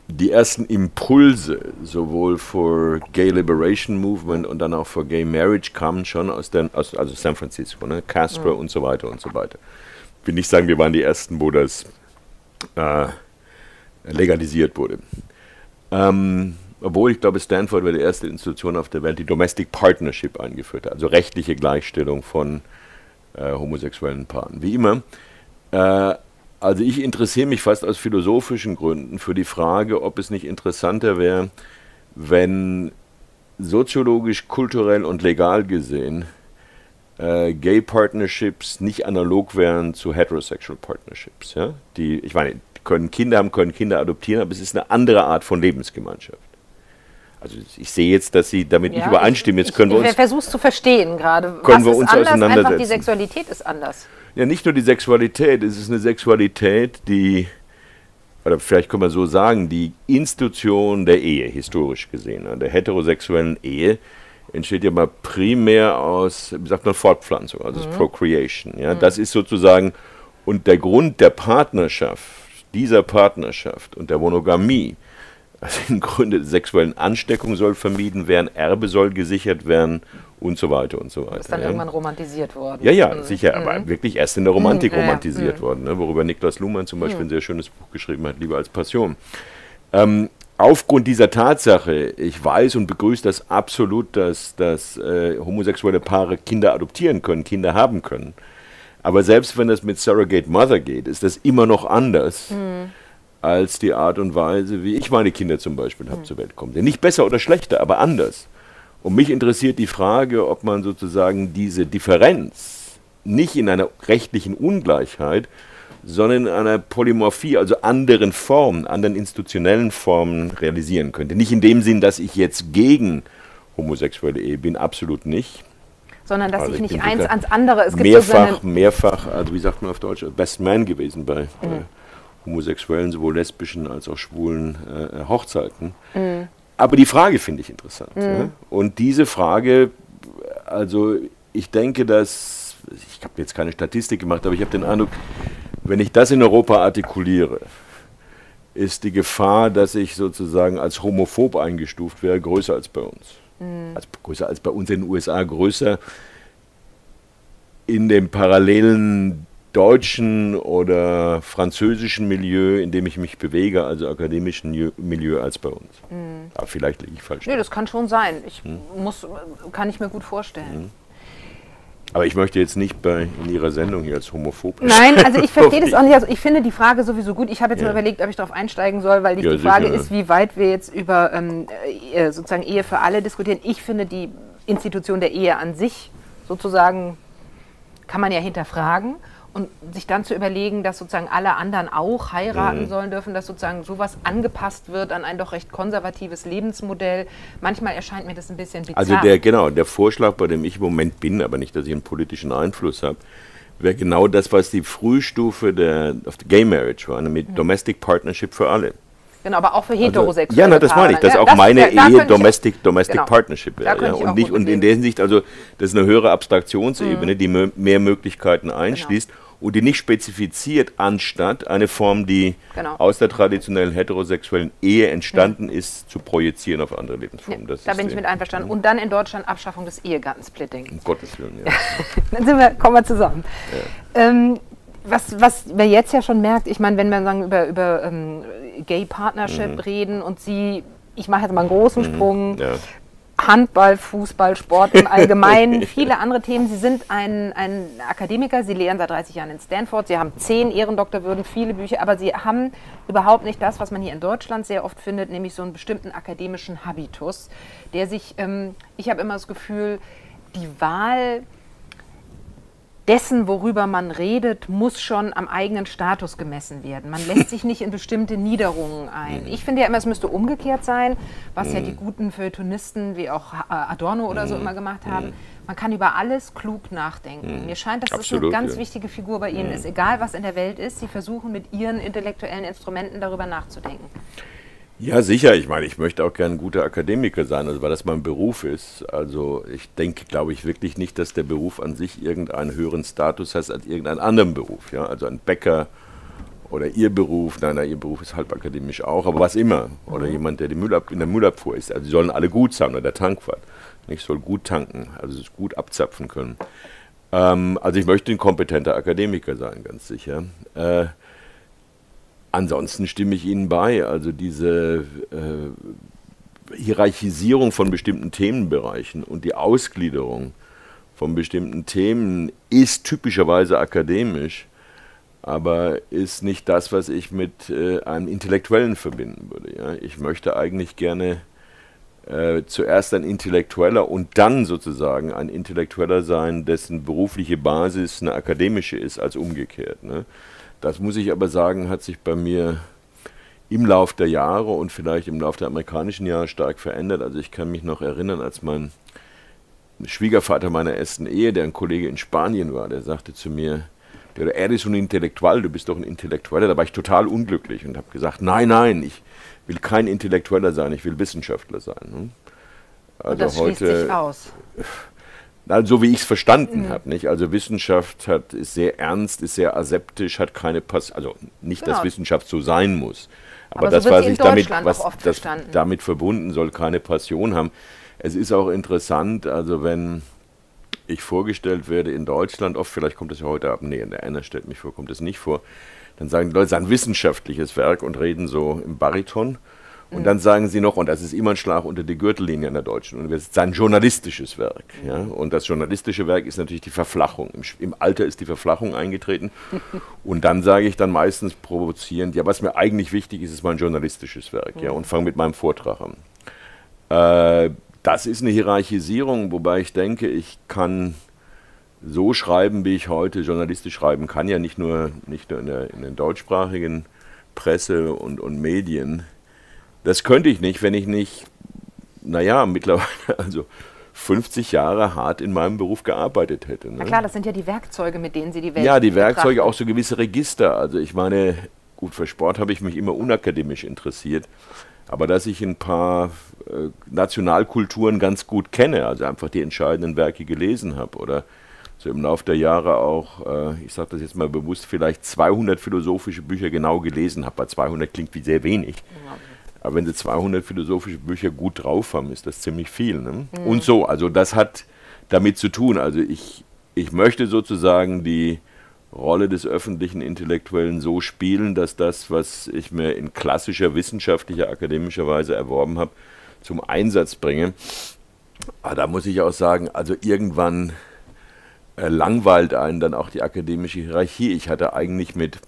die ersten Impulse sowohl für Gay Liberation Movement und dann auch für Gay Marriage kamen schon aus, den, aus also San Francisco, ne? Castro mhm. und so weiter und so weiter. Ich will nicht sagen, wir waren die Ersten, wo das äh, legalisiert wurde. Ähm, obwohl ich glaube, Stanford war die erste Institution auf der Welt, die Domestic Partnership eingeführt hat, also rechtliche Gleichstellung von äh, homosexuellen Paaren. Wie immer, äh, also ich interessiere mich fast aus philosophischen Gründen für die Frage, ob es nicht interessanter wäre, wenn soziologisch, kulturell und legal gesehen äh, Gay Partnerships nicht analog wären zu Heterosexual Partnerships. Ja? Die, ich meine, können Kinder haben, können Kinder adoptieren, aber es ist eine andere Art von Lebensgemeinschaft. Also ich sehe jetzt, dass Sie damit ja, nicht übereinstimmen. Jetzt können ich, wir uns. Ich versuche zu verstehen gerade. Können Was wir uns anders? auseinandersetzen. Einfach die Sexualität ist anders ja nicht nur die Sexualität, es ist eine Sexualität, die, oder vielleicht kann man so sagen, die Institution der Ehe, historisch gesehen, der heterosexuellen Ehe, entsteht ja mal primär aus, wie sagt man, Fortpflanzung, also mhm. Procreation. Ja? Mhm. Das ist sozusagen, und der Grund der Partnerschaft, dieser Partnerschaft und der Monogamie, also im Grunde sexuellen Ansteckung soll vermieden werden, Erbe soll gesichert werden und so weiter und so weiter. Ist dann ja. irgendwann romantisiert worden. Ja, ja, mhm. sicher, aber mhm. wirklich erst in der Romantik mhm. romantisiert worden, ne, worüber Niklas Luhmann zum Beispiel ein sehr schönes Buch geschrieben hat, Liebe als Passion. Ähm, aufgrund dieser Tatsache, ich weiß und begrüße das absolut, dass, dass äh, homosexuelle Paare Kinder adoptieren können, Kinder haben können. Aber selbst wenn das mit Surrogate Mother geht, ist das immer noch anders mhm. als die Art und Weise, wie ich meine Kinder zum Beispiel habe mhm. zur Welt kommen. Nicht besser oder schlechter, aber anders. Und mich interessiert die Frage, ob man sozusagen diese Differenz nicht in einer rechtlichen Ungleichheit, sondern in einer Polymorphie, also anderen Formen, anderen institutionellen Formen realisieren könnte. Nicht in dem Sinn, dass ich jetzt gegen homosexuelle Ehe bin, absolut nicht. Sondern dass also ich nicht eins ans andere. Es gibt mehrfach, so mehrfach, also wie sagt man auf Deutsch, Best Man gewesen bei, mhm. bei homosexuellen, sowohl lesbischen als auch schwulen äh, Hochzeiten. Mhm. Aber die Frage finde ich interessant. Mhm. Ja? Und diese Frage, also ich denke, dass, ich habe jetzt keine Statistik gemacht, aber ich habe den Eindruck, wenn ich das in Europa artikuliere, ist die Gefahr, dass ich sozusagen als homophob eingestuft wäre, größer als bei uns. Mhm. Also größer als bei uns in den USA, größer in dem parallelen deutschen oder französischen Milieu, in dem ich mich bewege, also akademischen Milieu, als bei uns. Mhm. Aber vielleicht liege ich falsch. Nee, das kann schon sein. Ich mhm. muss, kann ich mir gut vorstellen. Mhm. Aber ich möchte jetzt nicht bei, in Ihrer Sendung hier als homophob. Nein, also ich verstehe das auch nicht. Also ich finde die Frage sowieso gut. Ich habe jetzt ja. mal überlegt, ob ich darauf einsteigen soll, weil ja, die Frage sicher. ist, wie weit wir jetzt über ähm, äh, sozusagen Ehe für alle diskutieren. Ich finde die Institution der Ehe an sich sozusagen kann man ja hinterfragen und sich dann zu überlegen, dass sozusagen alle anderen auch heiraten mhm. sollen dürfen, dass sozusagen sowas angepasst wird an ein doch recht konservatives Lebensmodell. Manchmal erscheint mir das ein bisschen bizarr. Also der genau der Vorschlag, bei dem ich im Moment bin, aber nicht, dass ich einen politischen Einfluss habe, wäre genau das, was die Frühstufe der of the Gay Marriage war, mit mhm. Domestic Partnership für alle. Genau, aber auch für also, heterosexuelle. Also, ja, na, das meine ich, dass ja, auch das, meine ja, Ehe Domestic, Domestic genau. Partnership wäre. Ja, und, nicht, und in der Hinsicht, also das ist eine höhere Abstraktionsebene, mhm. die mehr Möglichkeiten einschließt. Genau und die nicht spezifiziert, anstatt eine Form, die genau. aus der traditionellen heterosexuellen Ehe entstanden ja. ist, zu projizieren auf andere Lebensformen. Ja, da bin ich mit einverstanden. Und dann in Deutschland Abschaffung des Ehegattensplitting. Um Gottes Willen, ja. dann sind wir, kommen wir zusammen. Ähm, was, was man jetzt ja schon merkt, ich meine, wenn wir sagen über, über ähm, Gay Partnership mhm. reden und sie, ich mache jetzt mal einen großen mhm. Sprung, ja. Handball, Fußball, Sport im Allgemeinen, viele andere Themen. Sie sind ein, ein Akademiker, Sie lehren seit 30 Jahren in Stanford, Sie haben zehn Ehrendoktorwürden, viele Bücher, aber Sie haben überhaupt nicht das, was man hier in Deutschland sehr oft findet, nämlich so einen bestimmten akademischen Habitus, der sich, ähm, ich habe immer das Gefühl, die Wahl dessen, worüber man redet, muss schon am eigenen Status gemessen werden. Man lässt sich nicht in bestimmte Niederungen ein. Mhm. Ich finde ja immer, es müsste umgekehrt sein, was ja die mhm. guten Feuilletonisten wie auch Adorno oder so mhm. immer gemacht haben. Man kann über alles klug nachdenken. Mir scheint, dass Absolut, das eine ganz ja. wichtige Figur bei Ihnen ist. Egal, was in der Welt ist, Sie versuchen mit Ihren intellektuellen Instrumenten darüber nachzudenken. Ja, sicher. Ich meine, ich möchte auch gerne ein guter Akademiker sein, also weil das mein Beruf ist. Also ich denke, glaube ich wirklich nicht, dass der Beruf an sich irgendeinen höheren Status hat als irgendeinen anderen Beruf. Ja? Also ein Bäcker oder Ihr Beruf, nein, nein, Ihr Beruf ist halb akademisch auch, aber was immer. Oder mhm. jemand, der die Müllab in der Müllabfuhr ist. Also sie sollen alle gut sein oder der Tankwart. Ich soll gut tanken, also es gut abzapfen können. Ähm, also ich möchte ein kompetenter Akademiker sein, ganz sicher. Äh, Ansonsten stimme ich Ihnen bei. Also diese äh, Hierarchisierung von bestimmten Themenbereichen und die Ausgliederung von bestimmten Themen ist typischerweise akademisch, aber ist nicht das, was ich mit äh, einem Intellektuellen verbinden würde. Ja? Ich möchte eigentlich gerne äh, zuerst ein Intellektueller und dann sozusagen ein Intellektueller sein, dessen berufliche Basis eine akademische ist, als umgekehrt. Ne? Das muss ich aber sagen, hat sich bei mir im Lauf der Jahre und vielleicht im Lauf der amerikanischen Jahre stark verändert. Also ich kann mich noch erinnern, als mein Schwiegervater meiner ersten Ehe, der ein Kollege in Spanien war, der sagte zu mir, er ist ein Intellektuell, du bist doch ein Intellektueller. Da war ich total unglücklich und habe gesagt, nein, nein, ich will kein Intellektueller sein, ich will Wissenschaftler sein. Also und das heute, schließt sich aus. Also so wie ich es verstanden mhm. habe, nicht? Also Wissenschaft hat, ist sehr ernst, ist sehr aseptisch, hat keine Pass, also nicht, genau. dass Wissenschaft so sein muss, aber, aber das, so was ich damit, was das damit verbunden soll, keine Passion haben. es ist auch interessant, also wenn ich vorgestellt werde in Deutschland, oft, vielleicht kommt es ja heute ab, nee, in der einer stellt mich vor, kommt es nicht vor, dann sagen die Leute, es ist ein wissenschaftliches Werk und reden so im Bariton. Und dann sagen sie noch, und das ist immer ein Schlag unter die Gürtellinie an der Deutschen Universität, sein journalistisches Werk. Ja? Und das journalistische Werk ist natürlich die Verflachung. Im, Im, Alter ist die Verflachung eingetreten. Und dann sage ich dann meistens provozierend, ja, was mir eigentlich wichtig ist, ist mein journalistisches Werk. Ja? Und fange mit meinem Vortrag an. Äh, das ist eine Hierarchisierung, wobei ich denke, ich kann so schreiben, wie ich heute journalistisch schreiben kann, ja nicht nur, nicht nur in, der, in den deutschsprachigen Presse und, und Medien, das könnte ich nicht, wenn ich nicht, naja, mittlerweile, also 50 Jahre hart in meinem Beruf gearbeitet hätte. Ne? Na klar, das sind ja die Werkzeuge, mit denen Sie die Welt Ja, die Werkzeuge, auch so gewisse Register. Also ich meine, gut, für Sport habe ich mich immer unakademisch interessiert. Aber dass ich ein paar äh, Nationalkulturen ganz gut kenne, also einfach die entscheidenden Werke gelesen habe oder so im Laufe der Jahre auch, äh, ich sage das jetzt mal bewusst, vielleicht 200 philosophische Bücher genau gelesen habe. Bei 200 klingt wie sehr wenig. Ja. Aber wenn sie 200 philosophische Bücher gut drauf haben, ist das ziemlich viel. Ne? Mhm. Und so, also das hat damit zu tun. Also ich, ich möchte sozusagen die Rolle des öffentlichen Intellektuellen so spielen, dass das, was ich mir in klassischer wissenschaftlicher, akademischer Weise erworben habe, zum Einsatz bringe. Aber da muss ich auch sagen, also irgendwann äh, langweilt einen dann auch die akademische Hierarchie. Ich hatte eigentlich mit,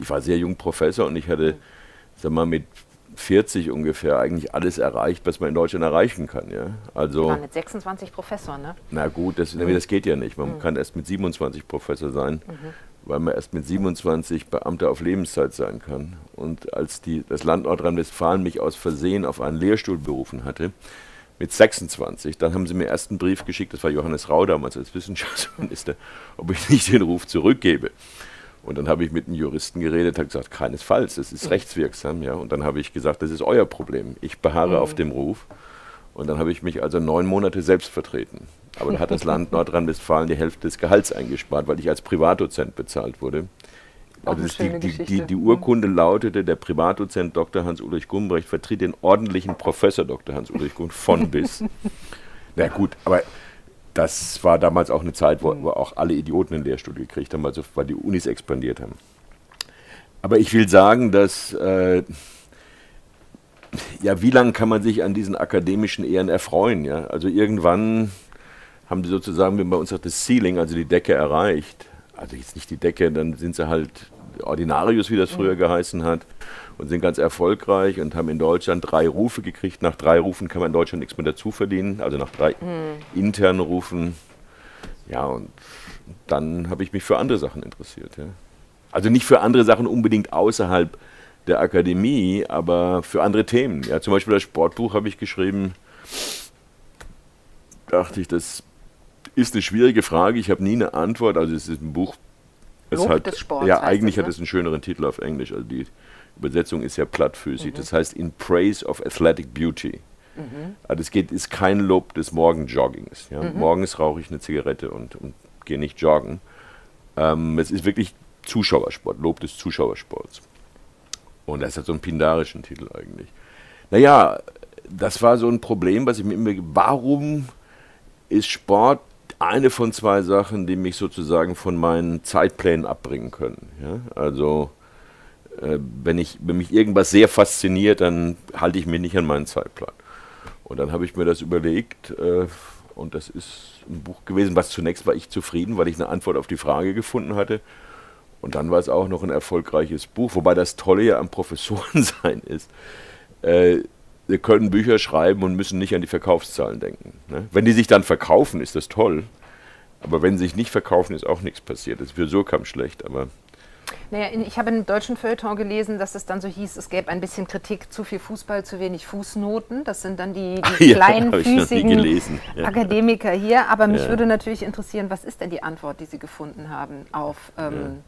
ich war sehr jung Professor und ich hatte, sag mal, mit 40 ungefähr eigentlich alles erreicht, was man in Deutschland erreichen kann. Ja? Also, ja, mit 26 Professor, ne? Na gut, das, mhm. das geht ja nicht. Man mhm. kann erst mit 27 Professor sein, mhm. weil man erst mit 27 Beamter auf Lebenszeit sein kann. Und als die, das Land Nordrhein-Westfalen mich aus Versehen auf einen Lehrstuhl berufen hatte, mit 26, dann haben sie mir erst einen Brief geschickt, das war Johannes Rau damals als Wissenschaftsminister, ob ich nicht den Ruf zurückgebe. Und dann habe ich mit einem Juristen geredet, hat gesagt, keinesfalls, das ist rechtswirksam. Ja. Und dann habe ich gesagt, das ist euer Problem. Ich beharre mhm. auf dem Ruf. Und dann habe ich mich also neun Monate selbst vertreten. Aber da hat das Land Nordrhein-Westfalen die Hälfte des Gehalts eingespart, weil ich als Privatdozent bezahlt wurde. Also die, die, die, die, Urkunde lautete, der Privatdozent Dr. Hans-Ulrich Gumbrecht vertritt den ordentlichen Professor Dr. Hans-Ulrich Gumbrecht von bis. Na gut, aber das war damals auch eine Zeit, wo, wo auch alle Idioten einen Lehrstuhl gekriegt haben, also weil die Unis expandiert haben. Aber ich will sagen, dass äh, ja, wie lange kann man sich an diesen akademischen Ehren erfreuen? Ja? Also irgendwann haben sie sozusagen, wie bei uns sagt, das Ceiling, also die Decke erreicht. Also jetzt nicht die Decke, dann sind sie halt Ordinarius, wie das früher mhm. geheißen hat und sind ganz erfolgreich und haben in Deutschland drei Rufe gekriegt. Nach drei Rufen kann man in Deutschland nichts mehr dazu verdienen, also nach drei mhm. internen Rufen. Ja, und dann habe ich mich für andere Sachen interessiert. Ja. Also nicht für andere Sachen unbedingt außerhalb der Akademie, aber für andere Themen. Ja, zum Beispiel das Sportbuch habe ich geschrieben. Dachte ich, das ist eine schwierige Frage. Ich habe nie eine Antwort. Also es ist ein Buch. Es hat, des Sports ja, eigentlich es, ne? hat es einen schöneren Titel auf Englisch. Also die Übersetzung ist ja plattfüßig. Mhm. Das heißt In Praise of Athletic Beauty. Mhm. Also es geht, ist kein Lob des Morgenjoggings. Ja? Mhm. Morgens rauche ich eine Zigarette und, und gehe nicht joggen. Ähm, es ist wirklich Zuschauersport, Lob des Zuschauersports. Und das hat so einen pindarischen Titel eigentlich. Naja, das war so ein Problem, was ich mir immer. Warum ist Sport eine von zwei Sachen, die mich sozusagen von meinen Zeitplänen abbringen können? Ja? Also wenn, ich, wenn mich irgendwas sehr fasziniert, dann halte ich mich nicht an meinen Zeitplan. Und dann habe ich mir das überlegt äh, und das ist ein Buch gewesen, was zunächst war ich zufrieden, weil ich eine Antwort auf die Frage gefunden hatte. Und dann war es auch noch ein erfolgreiches Buch, wobei das Tolle ja am Professorensein ist. Äh, wir können Bücher schreiben und müssen nicht an die Verkaufszahlen denken. Ne? Wenn die sich dann verkaufen, ist das toll. Aber wenn sie sich nicht verkaufen, ist auch nichts passiert. Das ist für Surkamp schlecht, aber naja, ich habe im deutschen Feuilleton gelesen, dass es dann so hieß, es gäbe ein bisschen Kritik, zu viel Fußball, zu wenig Fußnoten. Das sind dann die, die ja, kleinfüßigen ja. Akademiker hier. Aber mich ja. würde natürlich interessieren, was ist denn die Antwort, die Sie gefunden haben auf, ähm,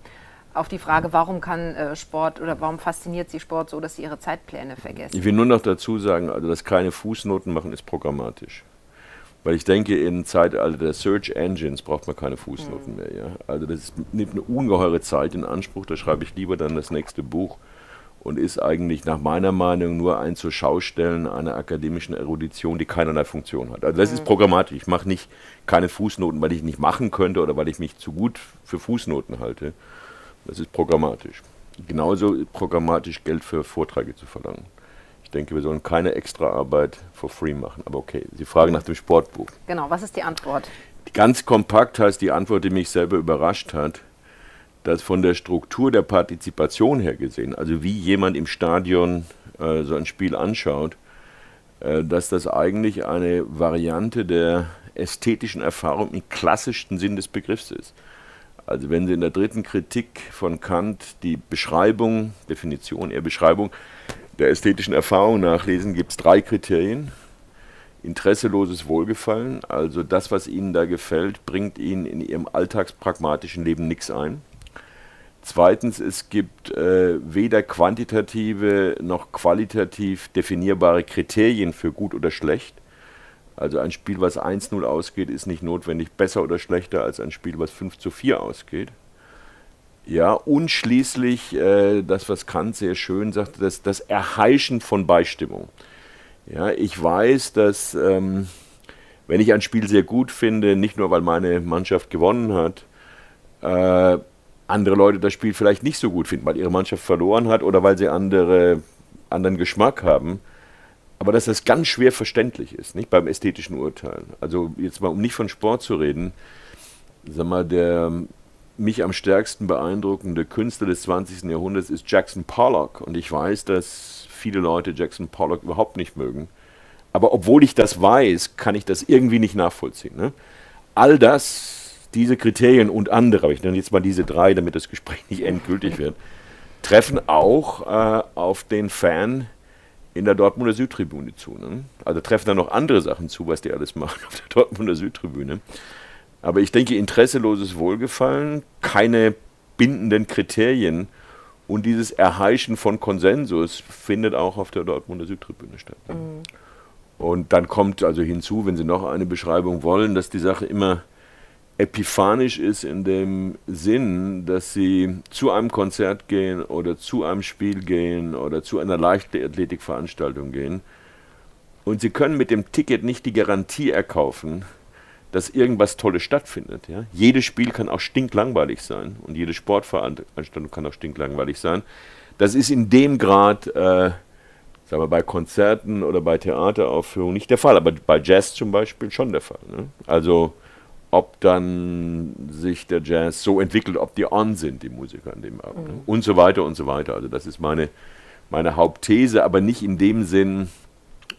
auf die Frage, warum kann äh, Sport oder warum fasziniert Sie Sport so, dass Sie Ihre Zeitpläne vergessen? Ich will nur noch dazu sagen, also das keine Fußnoten machen ist programmatisch. Weil ich denke, im Zeitalter der Search Engines braucht man keine Fußnoten mhm. mehr. Ja? Also das nimmt eine ungeheure Zeit in Anspruch, da schreibe ich lieber dann das nächste Buch und ist eigentlich nach meiner Meinung nur ein zur Schaustellen einer akademischen Erudition, die keinerlei Funktion hat. Also das mhm. ist programmatisch. Ich mache nicht keine Fußnoten, weil ich nicht machen könnte oder weil ich mich zu gut für Fußnoten halte. Das ist programmatisch. Genauso programmatisch Geld für Vorträge zu verlangen. Ich denke, wir sollen keine Extraarbeit for free machen. Aber okay, Sie fragen nach dem Sportbuch. Genau, was ist die Antwort? Ganz kompakt heißt die Antwort, die mich selber überrascht hat dass von der Struktur der Partizipation her gesehen, also wie jemand im Stadion äh, so ein Spiel anschaut, äh, dass das eigentlich eine Variante der ästhetischen Erfahrung im klassischsten Sinn des Begriffs ist. Also wenn Sie in der dritten Kritik von Kant die Beschreibung, Definition, eher Beschreibung der ästhetischen Erfahrung nachlesen, gibt es drei Kriterien. Interesseloses Wohlgefallen, also das, was Ihnen da gefällt, bringt Ihnen in Ihrem alltagspragmatischen Leben nichts ein. Zweitens, es gibt äh, weder quantitative noch qualitativ definierbare Kriterien für gut oder schlecht. Also ein Spiel, was 1-0 ausgeht, ist nicht notwendig besser oder schlechter als ein Spiel, was 5 zu 4 ausgeht. Ja, und schließlich äh, das, was Kant sehr schön sagte, das, das Erheischen von Beistimmung. Ja, ich weiß, dass ähm, wenn ich ein Spiel sehr gut finde, nicht nur weil meine Mannschaft gewonnen hat, äh, andere Leute das Spiel vielleicht nicht so gut finden, weil ihre Mannschaft verloren hat oder weil sie andere, anderen Geschmack haben. Aber dass das ganz schwer verständlich ist, nicht beim ästhetischen Urteilen. Also jetzt mal, um nicht von Sport zu reden, sag mal, der mich am stärksten beeindruckende Künstler des 20. Jahrhunderts ist Jackson Pollock. Und ich weiß, dass viele Leute Jackson Pollock überhaupt nicht mögen. Aber obwohl ich das weiß, kann ich das irgendwie nicht nachvollziehen. Ne? All das diese Kriterien und andere, aber ich nenne jetzt mal diese drei, damit das Gespräch nicht endgültig wird, treffen auch äh, auf den Fan in der Dortmunder Südtribüne zu. Ne? Also treffen da noch andere Sachen zu, was die alles machen auf der Dortmunder Südtribüne. Aber ich denke, interesseloses Wohlgefallen, keine bindenden Kriterien und dieses Erheischen von Konsensus findet auch auf der Dortmunder Südtribüne statt. Mhm. Und dann kommt also hinzu, wenn Sie noch eine Beschreibung wollen, dass die Sache immer epiphanisch ist in dem Sinn, dass sie zu einem Konzert gehen oder zu einem Spiel gehen oder zu einer Leichtathletikveranstaltung gehen und sie können mit dem Ticket nicht die Garantie erkaufen, dass irgendwas Tolles stattfindet. Ja? Jedes Spiel kann auch stinklangweilig sein und jede Sportveranstaltung kann auch stinklangweilig sein. Das ist in dem Grad, äh, sagen wir, bei Konzerten oder bei Theateraufführungen nicht der Fall, aber bei Jazz zum Beispiel schon der Fall. Ne? Also ob dann sich der Jazz so entwickelt, ob die on sind, die Musiker an dem Abend. Mhm. Und so weiter und so weiter. Also das ist meine, meine Hauptthese, aber nicht in dem Sinn,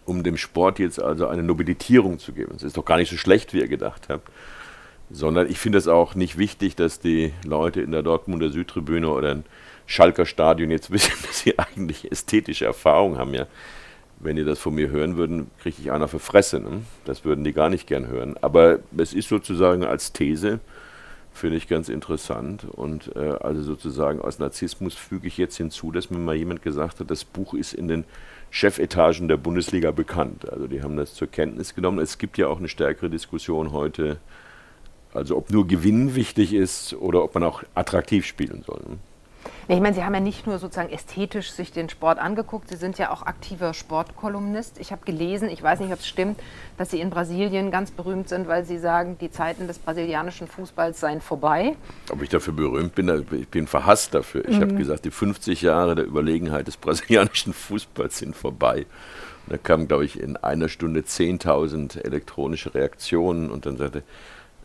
um dem Sport jetzt also eine Nobilitierung zu geben. Es ist doch gar nicht so schlecht, wie ihr gedacht habt. Sondern ich finde es auch nicht wichtig, dass die Leute in der Dortmunder Südtribüne oder im Schalker Stadion jetzt wissen, dass sie eigentlich ästhetische Erfahrung haben. Ja wenn die das von mir hören würden, kriege ich einer für Fresse. Ne? Das würden die gar nicht gern hören. Aber es ist sozusagen als These, finde ich ganz interessant. Und äh, also sozusagen aus Narzissmus füge ich jetzt hinzu, dass mir mal jemand gesagt hat, das Buch ist in den Chefetagen der Bundesliga bekannt. Also die haben das zur Kenntnis genommen. Es gibt ja auch eine stärkere Diskussion heute, also ob nur Gewinn wichtig ist oder ob man auch attraktiv spielen soll. Ne? Ich meine, Sie haben ja nicht nur sozusagen ästhetisch sich den Sport angeguckt, Sie sind ja auch aktiver Sportkolumnist. Ich habe gelesen, ich weiß nicht, ob es stimmt, dass Sie in Brasilien ganz berühmt sind, weil Sie sagen, die Zeiten des brasilianischen Fußballs seien vorbei. Ob ich dafür berühmt bin, ich bin verhasst dafür. Ich mhm. habe gesagt, die 50 Jahre der Überlegenheit des brasilianischen Fußballs sind vorbei. Und da kamen, glaube ich, in einer Stunde 10.000 elektronische Reaktionen und dann sagte,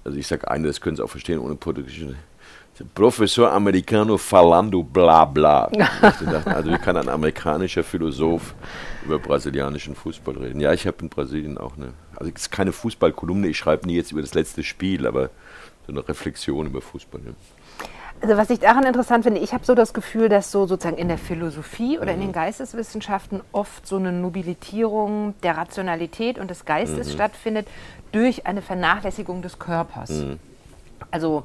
also ich sage eine, das können Sie auch verstehen, ohne portugiesische Professor Americano falando bla bla. also wie kann ein amerikanischer Philosoph über brasilianischen Fußball reden? Ja, ich habe in Brasilien auch eine, also es ist keine Fußballkolumne, ich schreibe nie jetzt über das letzte Spiel, aber so eine Reflexion über Fußball. Ja. Also was ich daran interessant finde, ich habe so das Gefühl, dass so sozusagen in der Philosophie oder in den mhm. Geisteswissenschaften oft so eine Nobilitierung der Rationalität und des Geistes mhm. stattfindet durch eine Vernachlässigung des Körpers. Mhm. Also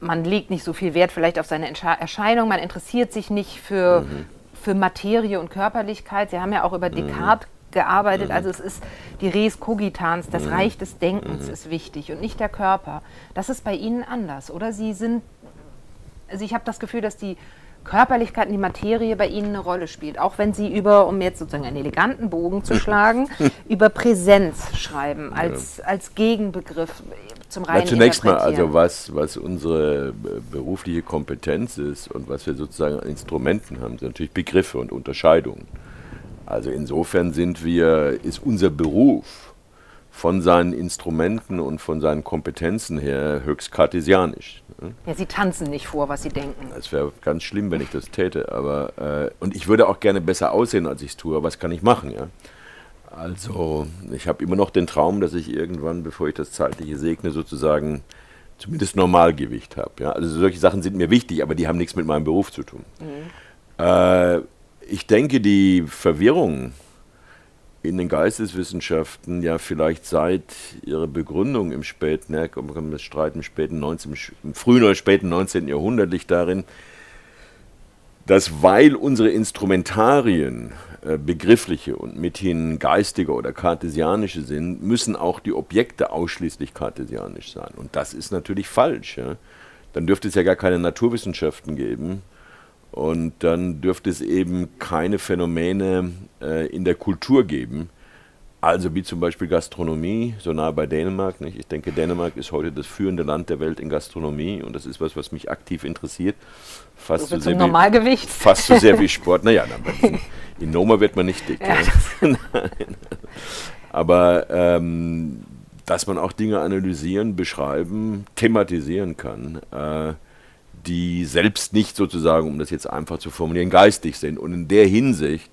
man legt nicht so viel Wert vielleicht auf seine Erscheinung, man interessiert sich nicht für, mhm. für Materie und Körperlichkeit. Sie haben ja auch über mhm. Descartes mhm. gearbeitet, also es ist die Res Cogitans, das mhm. Reich des Denkens mhm. ist wichtig und nicht der Körper. Das ist bei Ihnen anders, oder? Sie sind, also ich habe das Gefühl, dass die Körperlichkeit und die Materie bei Ihnen eine Rolle spielt. Auch wenn Sie über, um jetzt sozusagen einen eleganten Bogen zu schlagen, über Präsenz schreiben als, ja. als Gegenbegriff zum reinen Na, Zunächst mal, also was, was unsere berufliche Kompetenz ist und was wir sozusagen an Instrumenten haben, sind natürlich Begriffe und Unterscheidungen. Also insofern sind wir, ist unser Beruf von seinen Instrumenten und von seinen Kompetenzen her höchst kartesianisch. Ja, Sie tanzen nicht vor, was Sie denken. Es wäre ganz schlimm, wenn ich das täte. Aber, äh, und ich würde auch gerne besser aussehen, als ich es tue. Was kann ich machen? Ja? Also, ich habe immer noch den Traum, dass ich irgendwann, bevor ich das Zeitliche segne, sozusagen zumindest Normalgewicht habe. Ja? Also, solche Sachen sind mir wichtig, aber die haben nichts mit meinem Beruf zu tun. Mhm. Äh, ich denke, die Verwirrung, in den Geisteswissenschaften ja vielleicht seit ihrer Begründung im späten, kann das streiten, im, späten 19, im frühen oder späten 19. Jahrhundert liegt darin, dass weil unsere Instrumentarien äh, begriffliche und mithin geistige oder kartesianische sind, müssen auch die Objekte ausschließlich kartesianisch sein. Und das ist natürlich falsch. Ja? Dann dürfte es ja gar keine Naturwissenschaften geben, und dann dürfte es eben keine Phänomene äh, in der Kultur geben, also wie zum Beispiel Gastronomie, so nah bei Dänemark. Nicht? Ich denke, Dänemark ist heute das führende Land der Welt in Gastronomie und das ist was, was mich aktiv interessiert. Fast so, so sehr Normalgewicht. Wie, fast so sehr wie Sport. Naja, in, in Noma wird man nicht dick. Ja, ja. Aber ähm, dass man auch Dinge analysieren, beschreiben, thematisieren kann. Äh, die selbst nicht sozusagen, um das jetzt einfach zu formulieren, geistig sind. Und in der Hinsicht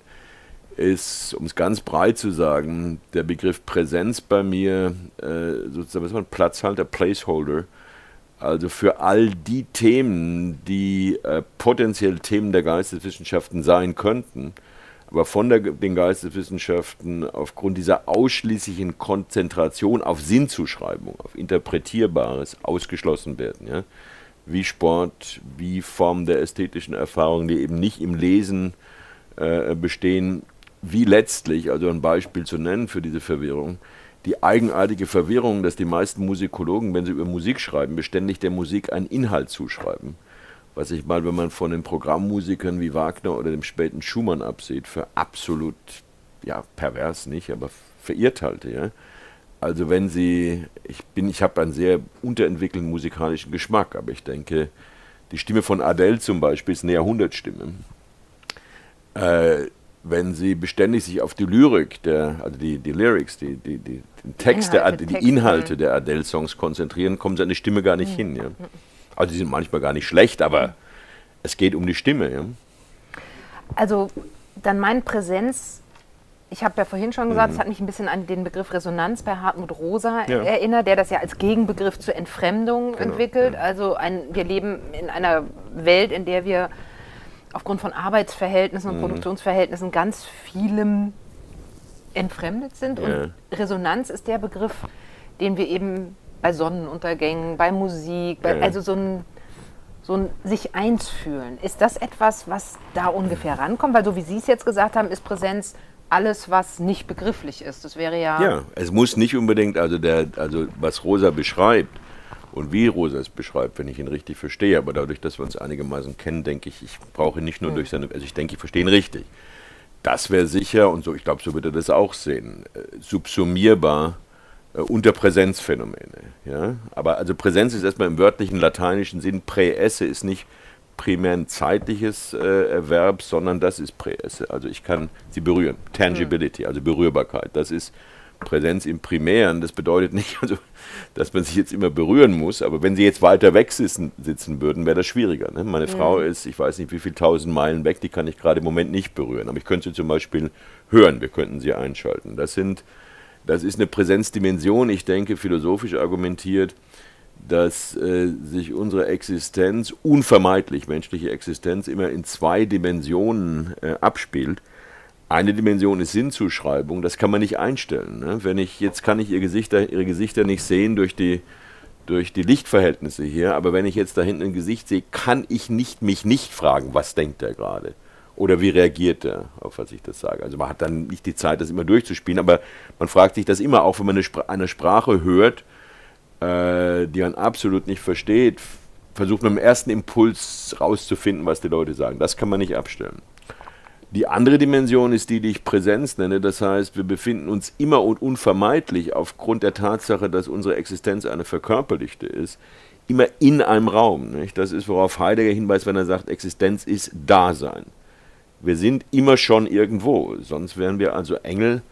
ist, um es ganz breit zu sagen, der Begriff Präsenz bei mir äh, sozusagen was man, Platzhalter, Placeholder. Also für all die Themen, die äh, potenziell Themen der Geisteswissenschaften sein könnten, aber von der, den Geisteswissenschaften aufgrund dieser ausschließlichen Konzentration auf Sinnzuschreibung, auf Interpretierbares ausgeschlossen werden. Ja? Wie Sport, wie Formen der ästhetischen Erfahrung, die eben nicht im Lesen äh, bestehen, wie letztlich, also ein Beispiel zu nennen für diese Verwirrung, die eigenartige Verwirrung, dass die meisten Musikologen, wenn sie über Musik schreiben, beständig der Musik einen Inhalt zuschreiben. Was ich mal, wenn man von den Programmmusikern wie Wagner oder dem späten Schumann absieht, für absolut, ja, pervers nicht, aber verirrt halte. Ja? Also wenn Sie, ich bin, ich habe einen sehr unterentwickelten musikalischen Geschmack, aber ich denke, die Stimme von Adele zum Beispiel ist eine Jahrhundertstimme. Äh, wenn Sie beständig sich auf die Lyrik, der, also die, die Lyrics, die, die, die, den Text, Inhalte, der, die Inhalte der Adele-Songs konzentrieren, kommen Sie an die Stimme gar nicht mhm. hin. Ja? Also die sind manchmal gar nicht schlecht, aber es geht um die Stimme. Ja? Also dann mein Präsenz ich habe ja vorhin schon gesagt, es mhm. hat mich ein bisschen an den Begriff Resonanz bei Hartmut Rosa ja. erinnert, der das ja als Gegenbegriff zur Entfremdung genau, entwickelt. Ja. Also ein, wir leben in einer Welt, in der wir aufgrund von Arbeitsverhältnissen und mhm. Produktionsverhältnissen ganz vielem entfremdet sind. Ja. Und Resonanz ist der Begriff, den wir eben bei Sonnenuntergängen, bei Musik, bei, also so ein so ein sich eins fühlen. Ist das etwas, was da ungefähr rankommt? Weil so wie Sie es jetzt gesagt haben, ist Präsenz alles, was nicht begrifflich ist. Das wäre ja. Ja, es muss nicht unbedingt, also, der, also was Rosa beschreibt und wie Rosa es beschreibt, wenn ich ihn richtig verstehe, aber dadurch, dass wir uns einigermaßen kennen, denke ich, ich brauche ihn nicht nur mhm. durch seine, also ich denke, ich verstehe ihn richtig. Das wäre sicher, und so, ich glaube, so wird er das auch sehen, äh, subsumierbar äh, unter Präsenzphänomene. Ja? Aber also Präsenz ist erstmal im wörtlichen lateinischen Sinn, Präesse ist nicht primär ein zeitliches äh, Erwerb, sondern das ist Präesse. Also ich kann sie berühren. Tangibility, also Berührbarkeit. Das ist Präsenz im Primären. Das bedeutet nicht, also, dass man sich jetzt immer berühren muss, aber wenn sie jetzt weiter weg sitzen, sitzen würden, wäre das schwieriger. Ne? Meine mhm. Frau ist, ich weiß nicht wie viele tausend Meilen weg, die kann ich gerade im Moment nicht berühren. Aber ich könnte sie zum Beispiel hören, wir könnten sie einschalten. Das sind, das ist eine Präsenzdimension, ich denke, philosophisch argumentiert, dass äh, sich unsere Existenz, unvermeidlich menschliche Existenz, immer in zwei Dimensionen äh, abspielt. Eine Dimension ist Sinnzuschreibung, das kann man nicht einstellen. Ne? Wenn ich, jetzt kann ich ihr Gesichter, ihre Gesichter nicht sehen durch die, durch die Lichtverhältnisse hier, aber wenn ich jetzt da hinten ein Gesicht sehe, kann ich nicht, mich nicht fragen, was denkt er gerade? Oder wie reagiert er auf was ich das sage? Also man hat dann nicht die Zeit, das immer durchzuspielen, aber man fragt sich das immer, auch wenn man eine, Spr eine Sprache hört, äh, die man absolut nicht versteht, versucht mit dem ersten Impuls rauszufinden, was die Leute sagen. Das kann man nicht abstellen. Die andere Dimension ist die, die ich Präsenz nenne. Das heißt, wir befinden uns immer und unvermeidlich aufgrund der Tatsache, dass unsere Existenz eine verkörperlichte ist, immer in einem Raum. Nicht? Das ist, worauf Heidegger hinweist, wenn er sagt, Existenz ist Dasein. Wir sind immer schon irgendwo, sonst wären wir also Engel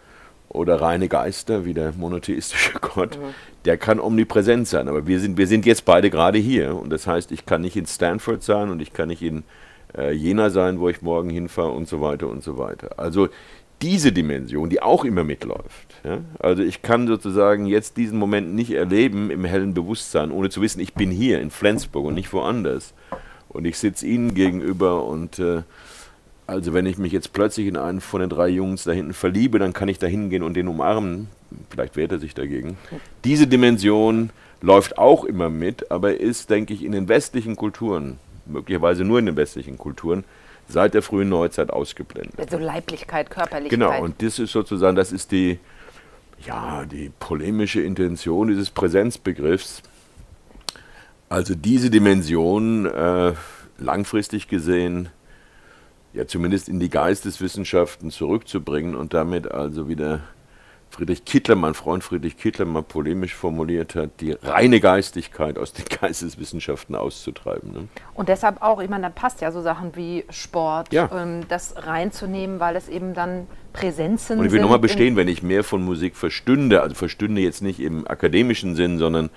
oder reine Geister, wie der monotheistische Gott. Mhm. Der kann omnipräsent sein, aber wir sind, wir sind jetzt beide gerade hier. Und das heißt, ich kann nicht in Stanford sein und ich kann nicht in äh, Jena sein, wo ich morgen hinfahre und so weiter und so weiter. Also diese Dimension, die auch immer mitläuft. Ja? Also ich kann sozusagen jetzt diesen Moment nicht erleben im hellen Bewusstsein, ohne zu wissen, ich bin hier in Flensburg und nicht woanders. Und ich sitze Ihnen gegenüber und äh, also wenn ich mich jetzt plötzlich in einen von den drei Jungs da hinten verliebe, dann kann ich da hingehen und den umarmen. Vielleicht wehrt er sich dagegen. Diese Dimension läuft auch immer mit, aber ist, denke ich, in den westlichen Kulturen möglicherweise nur in den westlichen Kulturen, seit der frühen Neuzeit ausgeblendet. Also Leiblichkeit, Körperlichkeit. Genau, und das ist sozusagen, das ist die, ja, die polemische Intention dieses Präsenzbegriffs. Also diese Dimension äh, langfristig gesehen, ja zumindest in die Geisteswissenschaften zurückzubringen und damit also wieder Friedrich Kittler, mein Freund Friedrich Kittler, mal polemisch formuliert hat, die reine Geistigkeit aus den Geisteswissenschaften auszutreiben. Ne? Und deshalb auch, ich meine, da passt ja so Sachen wie Sport, ja. ähm, das reinzunehmen, weil es eben dann Präsenzen sind. Und ich will nochmal bestehen, wenn ich mehr von Musik verstünde, also verstünde jetzt nicht im akademischen Sinn, sondern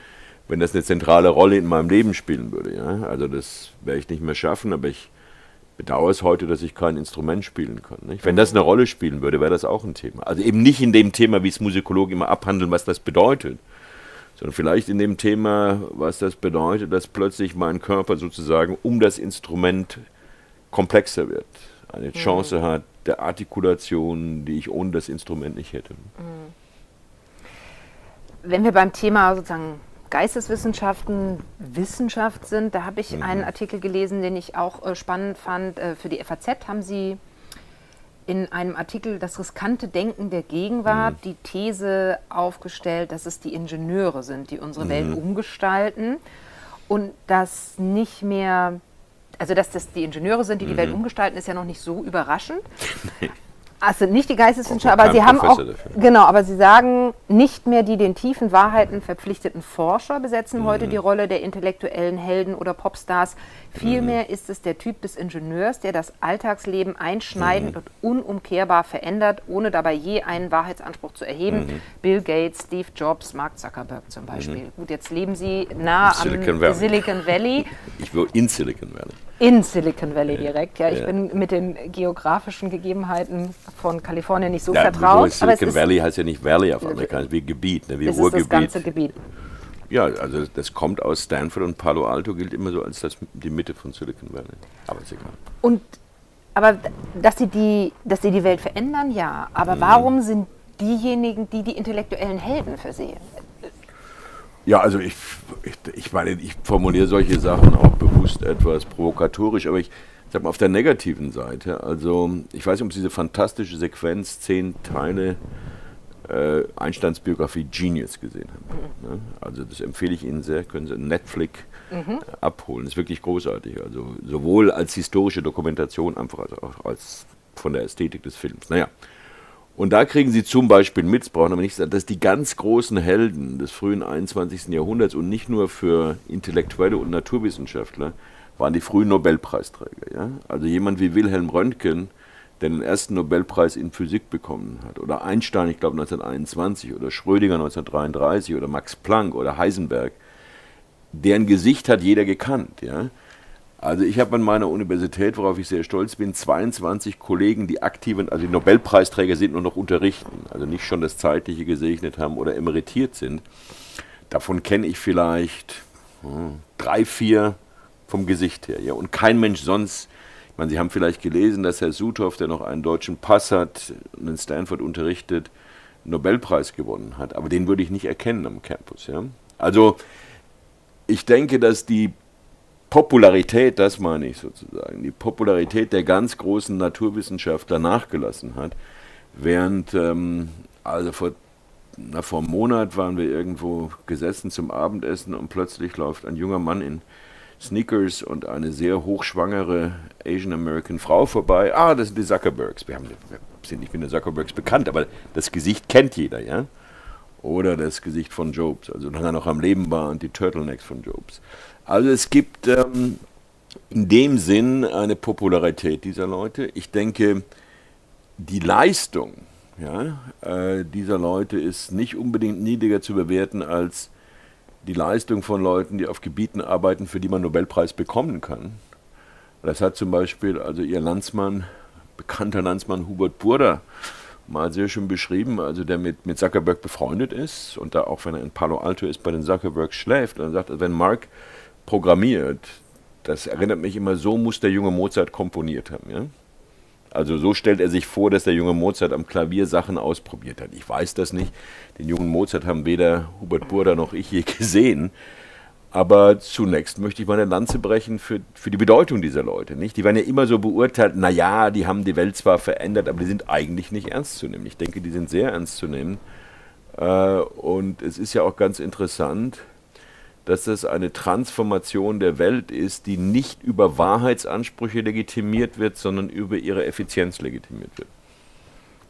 wenn das eine zentrale Rolle in meinem Leben spielen würde. Ja? Also das werde ich nicht mehr schaffen, aber ich bedauere es heute, dass ich kein Instrument spielen kann. Nicht? Wenn das eine Rolle spielen würde, wäre das auch ein Thema. Also eben nicht in dem Thema, wie es Musikologen immer abhandeln, was das bedeutet, sondern vielleicht in dem Thema, was das bedeutet, dass plötzlich mein Körper sozusagen um das Instrument komplexer wird, eine mhm. Chance hat der Artikulation, die ich ohne das Instrument nicht hätte. Mhm. Wenn wir beim Thema sozusagen Geisteswissenschaften Wissenschaft sind. Da habe ich mhm. einen Artikel gelesen, den ich auch äh, spannend fand. Äh, für die FAZ haben Sie in einem Artikel das riskante Denken der Gegenwart mhm. die These aufgestellt, dass es die Ingenieure sind, die unsere mhm. Welt umgestalten und dass nicht mehr, also dass das die Ingenieure sind, die die Welt mhm. umgestalten, ist ja noch nicht so überraschend. Also nicht die Geisteswissenschaftler, aber sie haben auch, dafür. genau, aber sie sagen, nicht mehr die den tiefen Wahrheiten verpflichteten Forscher besetzen mhm. heute die Rolle der intellektuellen Helden oder Popstars. Vielmehr mhm. ist es der Typ des Ingenieurs, der das Alltagsleben einschneidend mhm. und unumkehrbar verändert, ohne dabei je einen Wahrheitsanspruch zu erheben. Mhm. Bill Gates, Steve Jobs, Mark Zuckerberg zum Beispiel. Mhm. Gut, jetzt leben sie nah Silicon am Valley. Silicon Valley. Ich will in Silicon Valley. In Silicon Valley direkt, ja. Ich ja. bin mit den geografischen Gegebenheiten von Kalifornien nicht so ja, vertraut. Silicon Valley heißt ja nicht Valley auf Amerikanisch, wie Gebiet, ne, wie es Ruhrgebiet. Ist das ganze Gebiet. Ja, also das kommt aus Stanford und Palo Alto gilt immer so als das, die Mitte von Silicon Valley. Aber ist egal. Und, aber dass sie, die, dass sie die Welt verändern, ja. Aber mhm. warum sind diejenigen, die die intellektuellen Helden versehen? Ja, also ich, ich, ich meine, ich formuliere solche Sachen auch bewusst etwas provokatorisch, aber ich sag mal auf der negativen Seite, also ich weiß nicht, ob Sie diese fantastische Sequenz, zehn Teile äh, Einsteins Biografie Genius gesehen haben. Ne? Also das empfehle ich Ihnen sehr, können Sie Netflix mhm. abholen. Das ist wirklich großartig. Also sowohl als historische Dokumentation, einfach als auch als von der Ästhetik des Films. Naja, und da kriegen Sie zum Beispiel mit, brauchen aber nicht sagen, dass die ganz großen Helden des frühen 21. Jahrhunderts und nicht nur für Intellektuelle und Naturwissenschaftler waren die frühen Nobelpreisträger. Ja? Also jemand wie Wilhelm Röntgen, der den ersten Nobelpreis in Physik bekommen hat, oder Einstein, ich glaube 1921, oder Schrödinger 1933, oder Max Planck oder Heisenberg, deren Gesicht hat jeder gekannt. Ja? Also ich habe an meiner Universität, worauf ich sehr stolz bin, 22 Kollegen, die aktiven, also die Nobelpreisträger sind, nur noch unterrichten, also nicht schon das Zeitliche gesegnet haben oder emeritiert sind. Davon kenne ich vielleicht hm, drei, vier vom Gesicht her. Ja. Und kein Mensch sonst, ich meine, Sie haben vielleicht gelesen, dass Herr Suthoff, der noch einen deutschen Pass hat und in Stanford unterrichtet, einen Nobelpreis gewonnen hat. Aber den würde ich nicht erkennen am Campus. Ja. Also ich denke, dass die Popularität, das meine ich sozusagen, die Popularität der ganz großen Naturwissenschaftler nachgelassen hat, während, ähm, also vor, na, vor einem Monat waren wir irgendwo gesessen zum Abendessen und plötzlich läuft ein junger Mann in Sneakers und eine sehr hochschwangere Asian American Frau vorbei. Ah, das sind die Zuckerbergs. Wir, haben, wir sind nicht wie die Zuckerbergs bekannt, aber das Gesicht kennt jeder, ja. Oder das Gesicht von Jobs, also solange er noch am Leben war und die Turtlenecks von Jobs. Also es gibt ähm, in dem Sinn eine Popularität dieser Leute. Ich denke, die Leistung ja, äh, dieser Leute ist nicht unbedingt niedriger zu bewerten als die Leistung von Leuten, die auf Gebieten arbeiten, für die man Nobelpreis bekommen kann. Das hat zum Beispiel also ihr Landsmann, bekannter Landsmann Hubert Burda, mal sehr schön beschrieben, also der mit, mit Zuckerberg befreundet ist und da auch, wenn er in Palo Alto ist, bei den Zuckerbergs schläft und sagt, wenn Mark programmiert, das erinnert mich immer, so muss der junge Mozart komponiert haben. Ja? Also so stellt er sich vor, dass der junge Mozart am Klavier Sachen ausprobiert hat. Ich weiß das nicht. Den jungen Mozart haben weder Hubert Burda noch ich je gesehen. Aber zunächst möchte ich meine Lanze brechen für, für die Bedeutung dieser Leute. Nicht? Die werden ja immer so beurteilt, naja, die haben die Welt zwar verändert, aber die sind eigentlich nicht ernst zu nehmen. Ich denke, die sind sehr ernst zu nehmen. Äh, und es ist ja auch ganz interessant, dass das eine Transformation der Welt ist, die nicht über Wahrheitsansprüche legitimiert wird, sondern über ihre Effizienz legitimiert wird.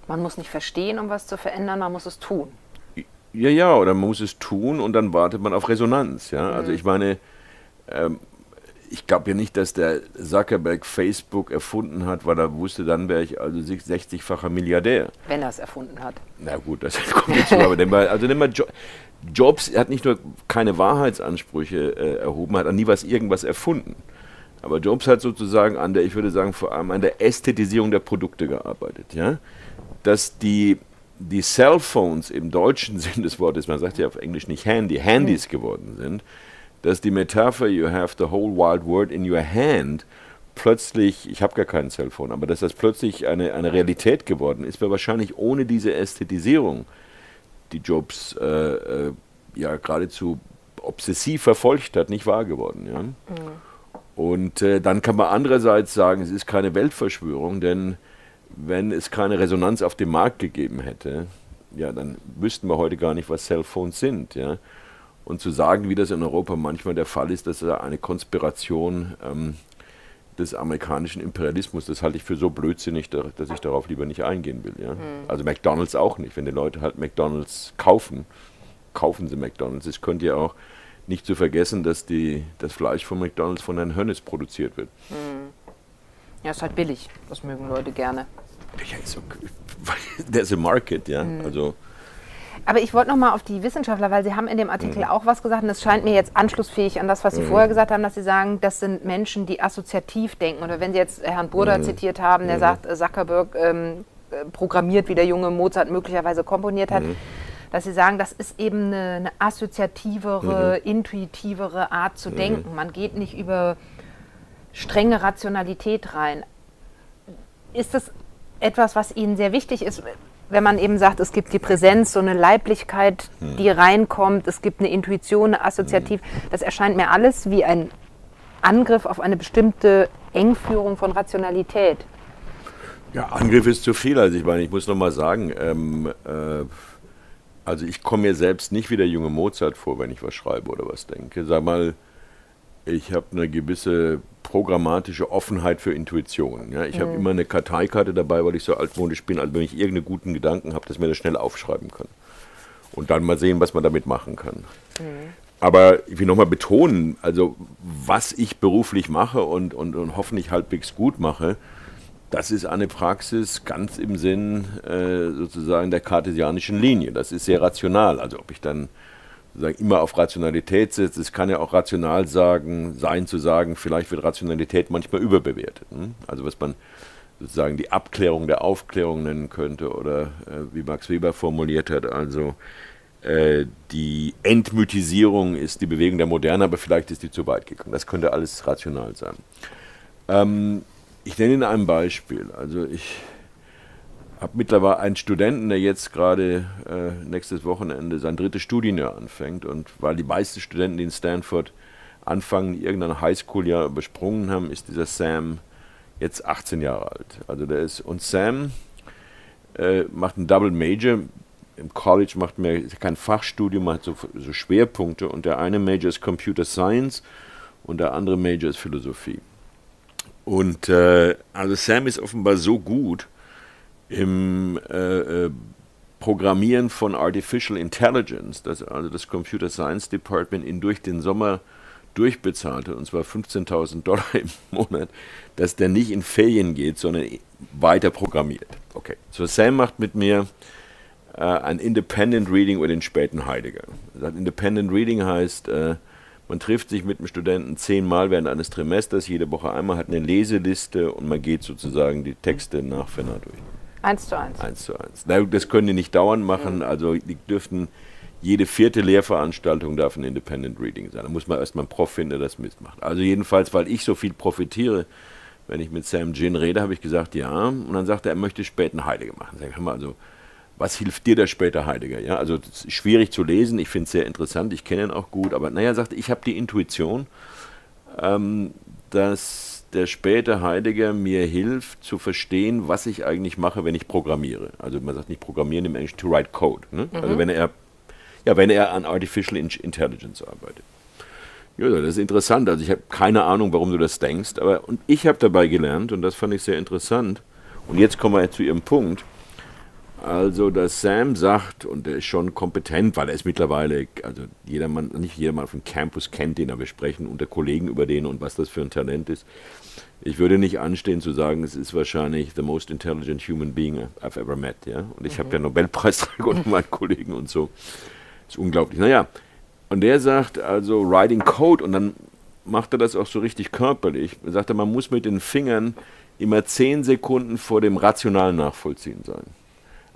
Man muss nicht verstehen, um was zu verändern, man muss es tun. Ja, ja, oder man muss es tun und dann wartet man auf Resonanz. Ja? Also mhm. Also ich meine, ähm, ich glaube ja nicht, dass der Zuckerberg Facebook erfunden hat, weil er wusste, dann wäre ich also 60-facher Milliardär. Wenn er es erfunden hat. Na gut, das kommt dazu. aber nimm mal, also nimm mal jo Jobs hat nicht nur keine Wahrheitsansprüche äh, erhoben, hat nie was irgendwas erfunden. Aber Jobs hat sozusagen an der, ich würde sagen, vor allem an der Ästhetisierung der Produkte gearbeitet. Ja? Dass die, die Cellphones im deutschen Sinn des Wortes, man sagt ja auf Englisch nicht Handy, Handys geworden sind, dass die Metapher, you have the whole wild world in your hand, plötzlich, ich habe gar kein Cellphone, aber dass das plötzlich eine, eine Realität geworden ist, wäre wahrscheinlich ohne diese Ästhetisierung die Jobs äh, äh, ja geradezu obsessiv verfolgt hat, nicht wahr geworden. Ja? Mhm. Und äh, dann kann man andererseits sagen, es ist keine Weltverschwörung, denn wenn es keine Resonanz auf dem Markt gegeben hätte, ja, dann wüssten wir heute gar nicht, was Cellphones sind. Ja? Und zu sagen, wie das in Europa manchmal der Fall ist, dass da eine Konspiration ähm, des amerikanischen Imperialismus, das halte ich für so blödsinnig, dass ich darauf lieber nicht eingehen will. Ja? Mhm. Also McDonalds auch nicht. Wenn die Leute halt McDonalds kaufen, kaufen sie McDonalds. Es könnte ja auch nicht zu vergessen, dass die, das Fleisch von McDonalds von Herrn Hönnes produziert wird. Mhm. Ja, ist halt billig. Das mögen Leute gerne. Ja, ist okay. There's a market, ja. Mhm. Also aber ich wollte noch mal auf die Wissenschaftler, weil Sie haben in dem Artikel mhm. auch was gesagt und das scheint mir jetzt anschlussfähig an das, was Sie mhm. vorher gesagt haben, dass Sie sagen, das sind Menschen, die assoziativ denken. Oder wenn Sie jetzt Herrn Burda mhm. zitiert haben, der mhm. sagt, Zuckerberg ähm, äh, programmiert, wie der junge Mozart möglicherweise komponiert hat, mhm. dass Sie sagen, das ist eben eine, eine assoziativere, mhm. intuitivere Art zu denken. Man geht nicht über strenge Rationalität rein. Ist das etwas, was Ihnen sehr wichtig ist? Wenn man eben sagt, es gibt die Präsenz, so eine Leiblichkeit, hm. die reinkommt, es gibt eine Intuition, eine Assoziativ, hm. das erscheint mir alles wie ein Angriff auf eine bestimmte Engführung von Rationalität. Ja, Angriff ist zu viel. Also ich meine, ich muss noch mal sagen, ähm, äh, also ich komme mir selbst nicht wie der junge Mozart vor, wenn ich was schreibe oder was denke. Sag mal, ich habe eine gewisse programmatische Offenheit für Intuition. Ja, ich mhm. habe immer eine Karteikarte dabei, weil ich so altmodisch bin, also wenn ich irgendeinen guten Gedanken habe, dass ich mir das schnell aufschreiben kann. Und dann mal sehen, was man damit machen kann. Mhm. Aber ich will nochmal betonen, also was ich beruflich mache und, und, und hoffentlich halbwegs gut mache, das ist eine Praxis ganz im Sinn äh, sozusagen der kartesianischen Linie. Das ist sehr rational. Also ob ich dann sozusagen immer auf Rationalität setzt. Es kann ja auch rational sagen, sein zu sagen, vielleicht wird Rationalität manchmal überbewertet. Hm? Also was man sozusagen die Abklärung der Aufklärung nennen könnte oder äh, wie Max Weber formuliert hat, also äh, die Entmythisierung ist die Bewegung der Moderne, aber vielleicht ist die zu weit gegangen. Das könnte alles rational sein. Ähm, ich nenne Ihnen ein Beispiel. Also ich habe mittlerweile einen Studenten, der jetzt gerade äh, nächstes Wochenende sein drittes Studienjahr anfängt. Und weil die meisten Studenten, die in Stanford anfangen, irgendein Highschool-Jahr übersprungen haben, ist dieser Sam jetzt 18 Jahre alt. Also der ist, und Sam äh, macht einen Double Major. Im College macht man kein Fachstudium, man hat so, so Schwerpunkte. Und der eine Major ist Computer Science und der andere Major ist Philosophie. Und äh, also Sam ist offenbar so gut im äh, äh, Programmieren von Artificial Intelligence, dass also das Computer Science Department ihn durch den Sommer durchbezahlte, und zwar 15.000 Dollar im Monat, dass der nicht in Ferien geht, sondern weiter programmiert. Okay, so Sam macht mit mir äh, ein Independent Reading über den späten Heidegger. Independent Reading heißt, äh, man trifft sich mit einem Studenten zehnmal während eines Trimesters, jede Woche einmal, hat eine Leseliste und man geht sozusagen die Texte nach nach durch. Eins zu eins. Eins zu eins. Das können die nicht dauernd machen, also die dürften jede vierte Lehrveranstaltung darf ein Independent Reading sein. Da muss man erstmal einen Prof finden, der das mitmacht. Also jedenfalls, weil ich so viel profitiere, wenn ich mit Sam Gin rede, habe ich gesagt, ja. Und dann sagt er, er möchte späten Heiliger machen. Sag ich, mal, also, was hilft dir der später Heiliger? Ja, also schwierig zu lesen, ich finde es sehr interessant, ich kenne ihn auch gut, aber naja, sagt, ich habe die Intuition, ähm, dass der späte Heidegger mir hilft zu verstehen, was ich eigentlich mache, wenn ich programmiere. Also man sagt nicht programmieren im Englischen, to write code. Ne? Mhm. Also wenn er, ja, wenn er an Artificial Intelligence arbeitet. Ja, das ist interessant. Also ich habe keine Ahnung, warum du das denkst, aber und ich habe dabei gelernt und das fand ich sehr interessant. Und jetzt kommen wir zu Ihrem Punkt. Also, dass Sam sagt, und er ist schon kompetent, weil er ist mittlerweile, also jedermann, nicht jedermann vom Campus kennt den, aber wir sprechen unter Kollegen über den und was das für ein Talent ist. Ich würde nicht anstehen zu sagen, es ist wahrscheinlich the most intelligent human being I've ever met, ja. Und ich mhm. habe ja Nobelpreisträger unter meinen Kollegen und so. Ist unglaublich. Naja, und der sagt also Writing Code und dann macht er das auch so richtig körperlich. Er sagt, man muss mit den Fingern immer zehn Sekunden vor dem rationalen Nachvollziehen sein.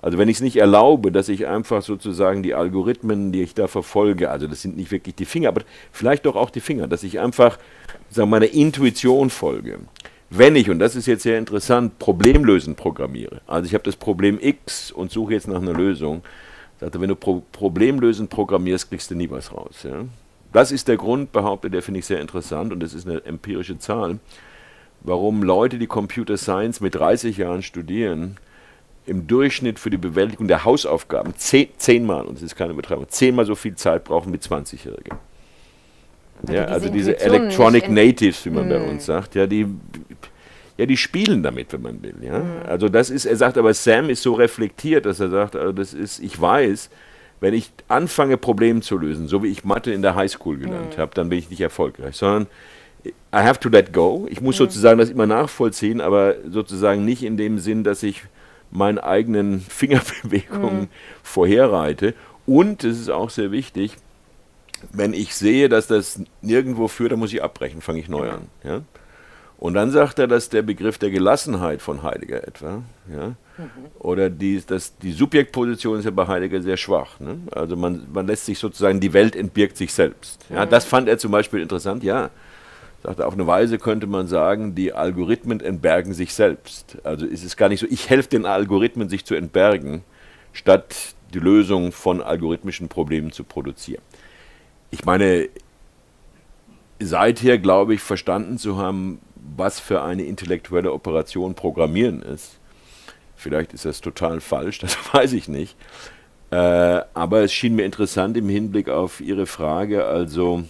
Also wenn ich es nicht erlaube, dass ich einfach sozusagen die Algorithmen, die ich da verfolge, also das sind nicht wirklich die Finger, aber vielleicht doch auch die Finger, dass ich einfach sagen, meiner Intuition folge. Wenn ich, und das ist jetzt sehr interessant, Problemlösen programmiere, also ich habe das Problem X und suche jetzt nach einer Lösung, sagte, wenn du Pro Problemlösen programmierst, kriegst du nie was raus. Ja? Das ist der Grund, behauptet der finde ich sehr interessant und das ist eine empirische Zahl, warum Leute, die Computer Science mit 30 Jahren studieren, im Durchschnitt für die Bewältigung der Hausaufgaben zehn, zehnmal, und das ist keine Betreibung, zehnmal so viel Zeit brauchen wie 20-Jährige. Ja, also diese Electronic Natives, wie man mm. bei uns sagt, ja, die, ja, die spielen damit, wenn man will. Ja? Mm. Also das ist, er sagt aber, Sam ist so reflektiert, dass er sagt, also das ist, ich weiß, wenn ich anfange, Probleme zu lösen, so wie ich Mathe in der Highschool gelernt mm. habe, dann bin ich nicht erfolgreich, sondern I have to let go. Ich muss sozusagen das immer nachvollziehen, aber sozusagen nicht in dem Sinn, dass ich meinen eigenen Fingerbewegungen mhm. vorherreite. Und, das ist auch sehr wichtig, wenn ich sehe, dass das nirgendwo führt, dann muss ich abbrechen, fange ich neu an. Ja? Und dann sagt er, dass der Begriff der Gelassenheit von Heidegger etwa, ja, mhm. oder die, dass die Subjektposition ist ja bei Heidegger sehr schwach. Ne? Also man, man lässt sich sozusagen, die Welt entbirgt sich selbst. Ja? Mhm. Das fand er zum Beispiel interessant, ja. Sagte, auf eine Weise könnte man sagen, die Algorithmen entbergen sich selbst. Also ist es gar nicht so, ich helfe den Algorithmen, sich zu entbergen, statt die Lösung von algorithmischen Problemen zu produzieren. Ich meine, seither glaube ich verstanden zu haben, was für eine intellektuelle Operation Programmieren ist. Vielleicht ist das total falsch, das weiß ich nicht. Äh, aber es schien mir interessant im Hinblick auf Ihre Frage, also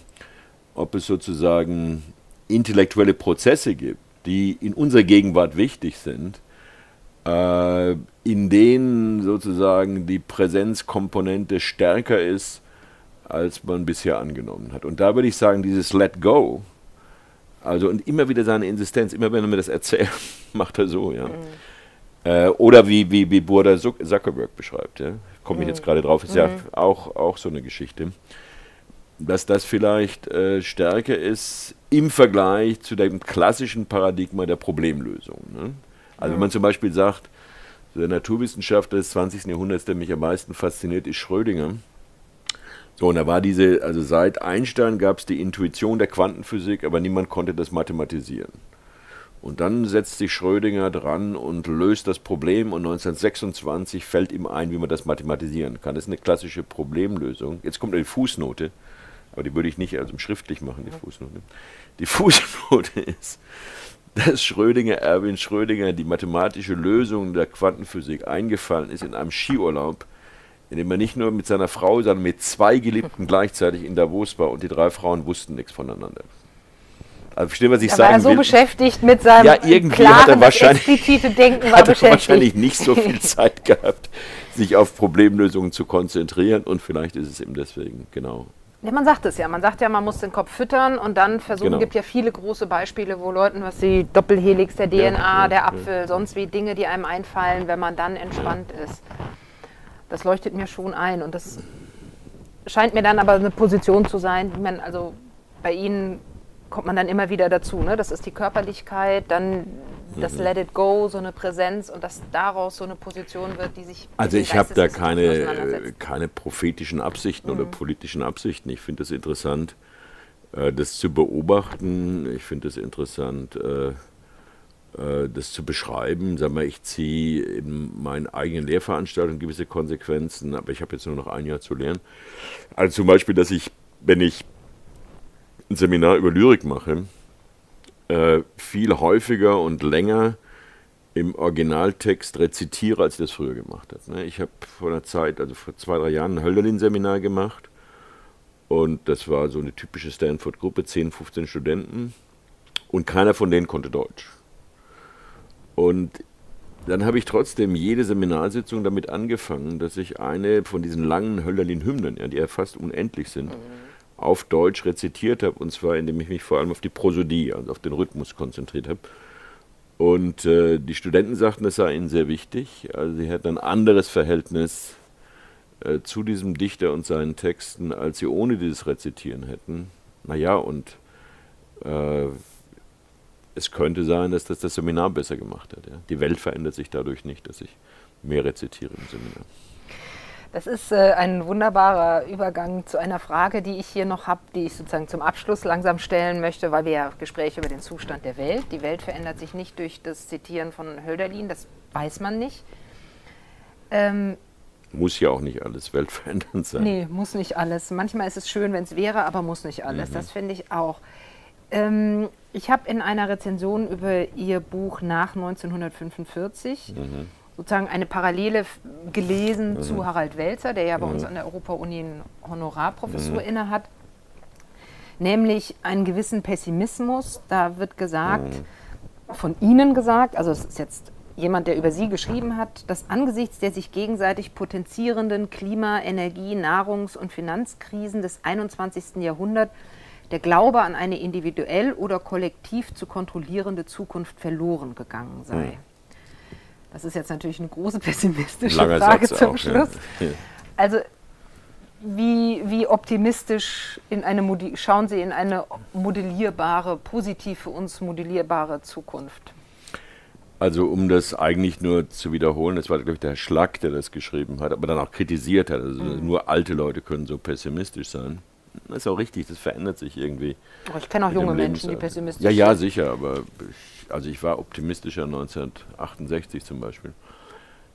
ob es sozusagen intellektuelle Prozesse gibt, die in unserer Gegenwart wichtig sind, äh, in denen sozusagen die Präsenzkomponente stärker ist, als man bisher angenommen hat. Und da würde ich sagen, dieses Let Go, also und immer wieder seine Insistenz, immer wenn er mir das erzählt, macht er so, ja. Mhm. Äh, oder wie, wie, wie Burda Zuckerberg beschreibt, ja. Komme ich mhm. jetzt gerade drauf, ist mhm. ja auch, auch so eine Geschichte dass das vielleicht äh, stärker ist im Vergleich zu dem klassischen Paradigma der Problemlösung. Ne? Also wenn man zum Beispiel sagt, der Naturwissenschaftler des 20. Jahrhunderts, der mich am meisten fasziniert, ist Schrödinger. So, und da war diese, also seit Einstein gab es die Intuition der Quantenphysik, aber niemand konnte das mathematisieren. Und dann setzt sich Schrödinger dran und löst das Problem und 1926 fällt ihm ein, wie man das mathematisieren kann. Das ist eine klassische Problemlösung. Jetzt kommt eine Fußnote aber die würde ich nicht also schriftlich machen, die Fußnote. Die Fußnote ist, dass Schrödinger, Erwin Schrödinger, die mathematische Lösung der Quantenphysik eingefallen ist in einem Skiurlaub, in dem er nicht nur mit seiner Frau, sondern mit zwei Geliebten gleichzeitig in Davos war und die drei Frauen wussten nichts voneinander. Also verstehen, was ich da sagen war er so will? beschäftigt mit seinem ja, irgendwie klaren, hat er wahrscheinlich, explizite Denken war hat er wahrscheinlich nicht so viel Zeit gehabt, sich auf Problemlösungen zu konzentrieren und vielleicht ist es eben deswegen, genau. Ja, man sagt es ja. Man sagt ja, man muss den Kopf füttern und dann versuchen. Genau. gibt ja viele große Beispiele, wo Leuten, was die Doppelhelix der DNA, ja, der ja. Apfel, sonst wie Dinge, die einem einfallen, wenn man dann entspannt ist. Das leuchtet mir schon ein und das scheint mir dann aber eine Position zu sein, die man also bei Ihnen kommt man dann immer wieder dazu. Ne? Das ist die Körperlichkeit, dann das Mhm. Let It Go, so eine Präsenz und dass daraus so eine Position wird, die sich. Also ich habe da keine, keine prophetischen Absichten oder Mhm. politischen Absichten. Ich finde es interessant, äh, das zu beobachten. Ich finde es interessant, äh, äh, das zu beschreiben. Sag mal, ich ziehe in meinen eigenen Lehrveranstaltungen gewisse Konsequenzen, aber ich habe jetzt nur noch ein Jahr zu lernen. Also zum Beispiel, dass ich, wenn ich ein Seminar über Lyrik mache, äh, viel häufiger und länger im Originaltext rezitiere, als ich das früher gemacht habe. ne? Ich habe vor einer Zeit, also vor zwei, drei Jahren, ein Hölderlin-Seminar gemacht. Und das war so eine typische Stanford-Gruppe, 10, 15 Studenten. Und keiner von denen konnte Deutsch. Und dann habe ich trotzdem jede Seminarsitzung damit angefangen, dass ich eine von diesen langen Hölderlin-Hymnen, ja, die ja fast unendlich sind, auf Deutsch rezitiert habe. Und zwar, indem ich mich vor allem auf die Prosodie, also auf den Rhythmus konzentriert habe. Und äh, die Studenten sagten, das sei ihnen sehr wichtig. Also sie hätten ein anderes Verhältnis äh, zu diesem Dichter und seinen Texten, als sie ohne dieses Rezitieren hätten. Naja, und äh, es könnte sein, dass das das Seminar besser gemacht hat. Ja. Die Welt verändert sich dadurch nicht, dass ich mehr rezitiere im Seminar. Das ist äh, ein wunderbarer Übergang zu einer Frage, die ich hier noch habe, die ich sozusagen zum Abschluss langsam stellen möchte, weil wir ja Gespräche über den Zustand der Welt. Die Welt verändert sich nicht durch das Zitieren von Hölderlin, das weiß man nicht. Ähm, Muss ja auch nicht alles weltverändernd sein. nee, muss nicht alles. Manchmal ist es schön, wenn es wäre, aber muss nicht alles. Mhm. Das finde ich auch. Ähm, ich habe in einer Rezension über Ihr Buch nach 1945 Mhm. Sozusagen eine Parallele gelesen Mhm. zu Harald Welzer, der ja bei uns an der Europa-Uni eine Honorarprofessur Mhm. innehat, nämlich einen gewissen Pessimismus. Da wird gesagt, Mhm. von Ihnen gesagt, also es ist jetzt jemand, der über Sie geschrieben hat, dass angesichts der sich gegenseitig potenzierenden Klima-, Energie-, Nahrungs- und Finanzkrisen des 21. Jahrhunderts der Glaube an eine individuell oder kollektiv zu kontrollierende Zukunft verloren gegangen sei. Das ist jetzt natürlich eine große pessimistische Langer Frage Satz zum auch, ja. Schluss. Also wie, wie optimistisch in eine Modi- schauen Sie in eine modellierbare, positiv für uns modellierbare Zukunft? Also um das eigentlich nur zu wiederholen, das war, glaube ich, der Herr Schlack, der das geschrieben hat, aber dann auch kritisiert hat. Also Mhm. nur alte Leute können so pessimistisch sein. Das ist auch richtig, das verändert sich irgendwie. Oh, ich kenne auch junge Menschen, die pessimistisch Ja, ja, sind. sicher, aber ich, also ich war optimistischer 1968 zum Beispiel.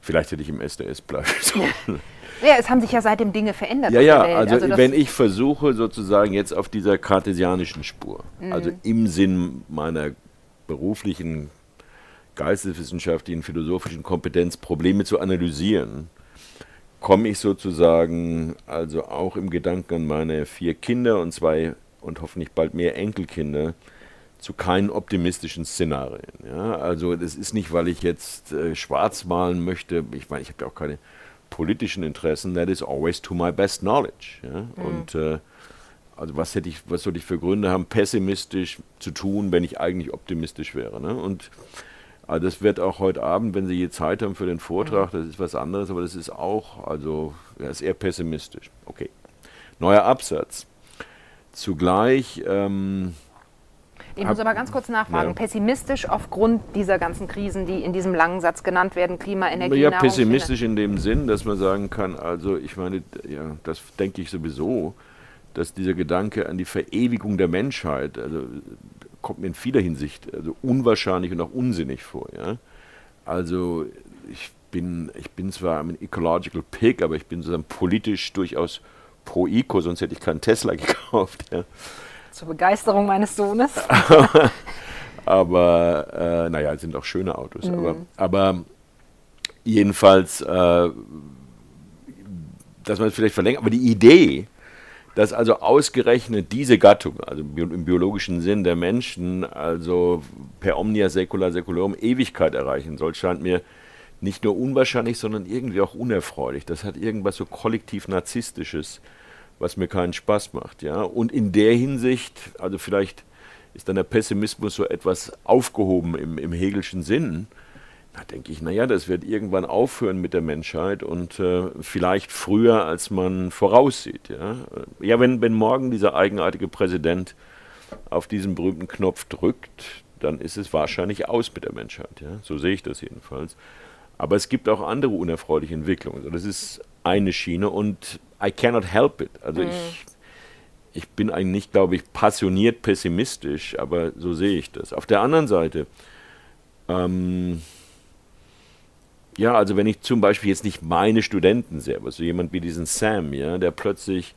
Vielleicht hätte ich im SDS bleiben sollen. Ja, es haben sich ja seitdem Dinge verändert. Ja, ja, also, das- wenn ich versuche sozusagen jetzt auf dieser kartesianischen Spur, also Mhm. im Sinn meiner beruflichen, geisteswissenschaftlichen, philosophischen Kompetenz Probleme zu analysieren, komme ich sozusagen also auch im Gedanken an meine vier Kinder und zwei und hoffentlich bald mehr Enkelkinder zu keinen optimistischen Szenarien. Ja? Also das ist nicht, weil ich jetzt äh, schwarz malen möchte. Ich meine, ich habe ja auch keine politischen Interessen. That is always to my best knowledge. Ja? Und äh, also was hätte ich, was soll ich für Gründe haben, pessimistisch zu tun, wenn ich eigentlich optimistisch wäre. Ne? Und also das wird auch heute Abend, wenn Sie je Zeit haben für den Vortrag, das ist was anderes, aber das ist auch, also er ist eher pessimistisch. Okay. Neuer Absatz. Zugleich ähm, ich muss aber ganz kurz nachfragen. Ja. Pessimistisch aufgrund dieser ganzen Krisen, die in diesem langen Satz genannt werden, Klima, Energie, Ja, Nahrung, pessimistisch in dem Sinn, dass man sagen kann, also ich meine, ja, das denke ich sowieso, dass dieser Gedanke an die Verewigung der Menschheit, also kommt mir in vieler Hinsicht also unwahrscheinlich und auch unsinnig vor. Ja? Also ich bin, ich bin zwar ein Ecological Pig, aber ich bin sozusagen politisch durchaus pro Eco, sonst hätte ich keinen Tesla gekauft. Ja? Zur Begeisterung meines Sohnes. aber äh, naja, es sind auch schöne Autos. Aber, aber jedenfalls, äh, dass man es vielleicht verlängert, aber die Idee, dass also ausgerechnet diese Gattung, also im biologischen Sinn der Menschen, also per omnia secula seculorum Ewigkeit erreichen soll, scheint mir nicht nur unwahrscheinlich, sondern irgendwie auch unerfreulich. Das hat irgendwas so kollektiv narzisstisches, was mir keinen Spaß macht, ja. Und in der Hinsicht, also vielleicht ist dann der Pessimismus so etwas aufgehoben im, im Hegelschen Sinn, da denke ich, naja, das wird irgendwann aufhören mit der Menschheit und äh, vielleicht früher, als man voraussieht. Ja, ja wenn, wenn morgen dieser eigenartige Präsident auf diesen berühmten Knopf drückt, dann ist es wahrscheinlich aus mit der Menschheit. Ja? So sehe ich das jedenfalls. Aber es gibt auch andere unerfreuliche Entwicklungen. Also das ist eine Schiene und I cannot help it. Also mhm. ich, ich bin eigentlich nicht, glaube ich, passioniert pessimistisch, aber so sehe ich das. Auf der anderen Seite, ähm, ja, also wenn ich zum Beispiel jetzt nicht meine Studenten sehe, aber so jemand wie diesen Sam, ja, der plötzlich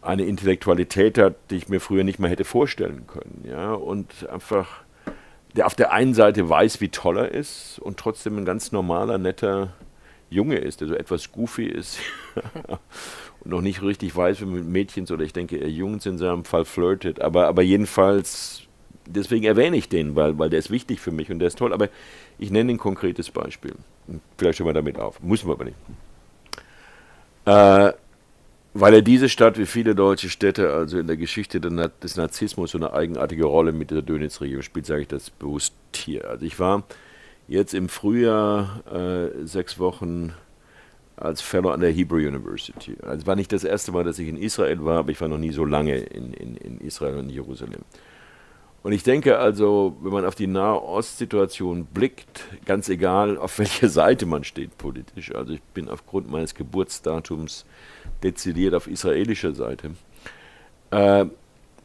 eine Intellektualität hat, die ich mir früher nicht mehr hätte vorstellen können, ja, und einfach, der auf der einen Seite weiß, wie toll er ist und trotzdem ein ganz normaler, netter Junge ist, der so etwas goofy ist und noch nicht richtig weiß, wie man mit Mädchen oder ich denke, er Jungs in seinem Fall flirtet, aber, aber jedenfalls, deswegen erwähne ich den, weil, weil der ist wichtig für mich und der ist toll, aber ich nenne ein konkretes Beispiel. Vielleicht schon mal damit auf. Muss man aber nicht. Äh, weil er diese Stadt wie viele deutsche Städte, also in der Geschichte des Narzissmus, so eine eigenartige Rolle mit der Dönitz-Regierung spielt, sage ich das bewusst hier. Also ich war jetzt im Frühjahr äh, sechs Wochen als Fellow an der Hebrew University. Also war nicht das erste Mal, dass ich in Israel war, aber ich war noch nie so lange in, in, in Israel und Jerusalem. Und ich denke also, wenn man auf die Nahost-Situation blickt, ganz egal, auf welcher Seite man steht politisch, also ich bin aufgrund meines Geburtsdatums dezidiert auf israelischer Seite, äh,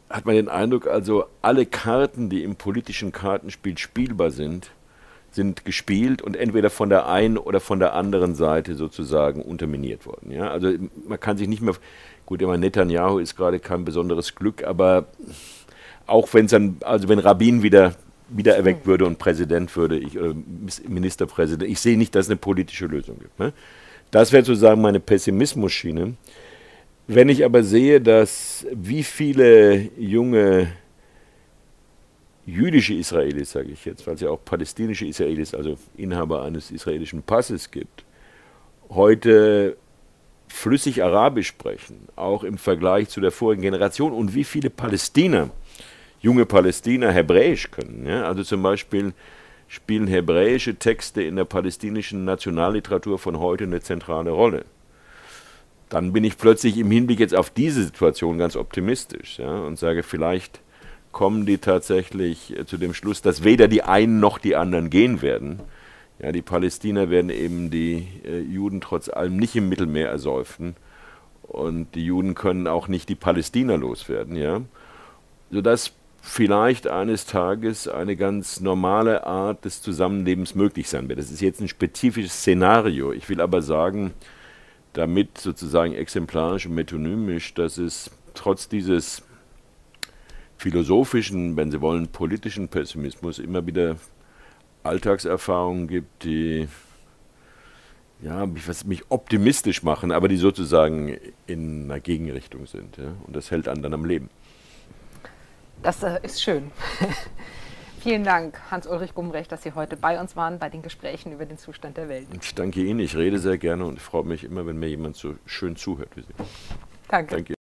hat man den Eindruck, also alle Karten, die im politischen Kartenspiel spielbar sind, sind gespielt und entweder von der einen oder von der anderen Seite sozusagen unterminiert worden. Ja? Also man kann sich nicht mehr, gut, immer Netanyahu ist gerade kein besonderes Glück, aber auch wenn es dann, also wenn Rabin wieder wieder erweckt würde und Präsident würde, ich, oder Ministerpräsident. Ich sehe nicht, dass es eine politische Lösung gibt. Ne? Das wäre sozusagen meine Pessimismus-Schiene. Wenn ich aber sehe, dass wie viele junge jüdische Israelis, sage ich jetzt, weil es ja auch palästinische Israelis, also Inhaber eines israelischen Passes gibt, heute flüssig Arabisch sprechen, auch im Vergleich zu der vorigen Generation und wie viele Palästiner junge Palästina Hebräisch können. Ja? Also zum Beispiel spielen hebräische Texte in der palästinischen Nationalliteratur von heute eine zentrale Rolle. Dann bin ich plötzlich im Hinblick jetzt auf diese Situation ganz optimistisch ja, und sage, vielleicht kommen die tatsächlich äh, zu dem Schluss, dass weder die einen noch die anderen gehen werden. Ja, die Palästiner werden eben die äh, Juden trotz allem nicht im Mittelmeer ersäufen und die Juden können auch nicht die Palästina loswerden, ja, sodass vielleicht eines Tages eine ganz normale Art des Zusammenlebens möglich sein wird. Das ist jetzt ein spezifisches Szenario. Ich will aber sagen, damit sozusagen exemplarisch und metonymisch, dass es trotz dieses philosophischen, wenn Sie wollen, politischen Pessimismus immer wieder Alltagserfahrungen gibt, die ja, mich, was mich optimistisch machen, aber die sozusagen in einer Gegenrichtung sind. Ja? Und das hält einen dann am Leben. Das äh, ist schön. Vielen Dank, Hans-Ulrich Gumbrecht, dass Sie heute bei uns waren bei den Gesprächen über den Zustand der Welt. Ich danke Ihnen. Ich rede sehr gerne und freue mich immer, wenn mir jemand so schön zuhört wie Sie. Danke. danke.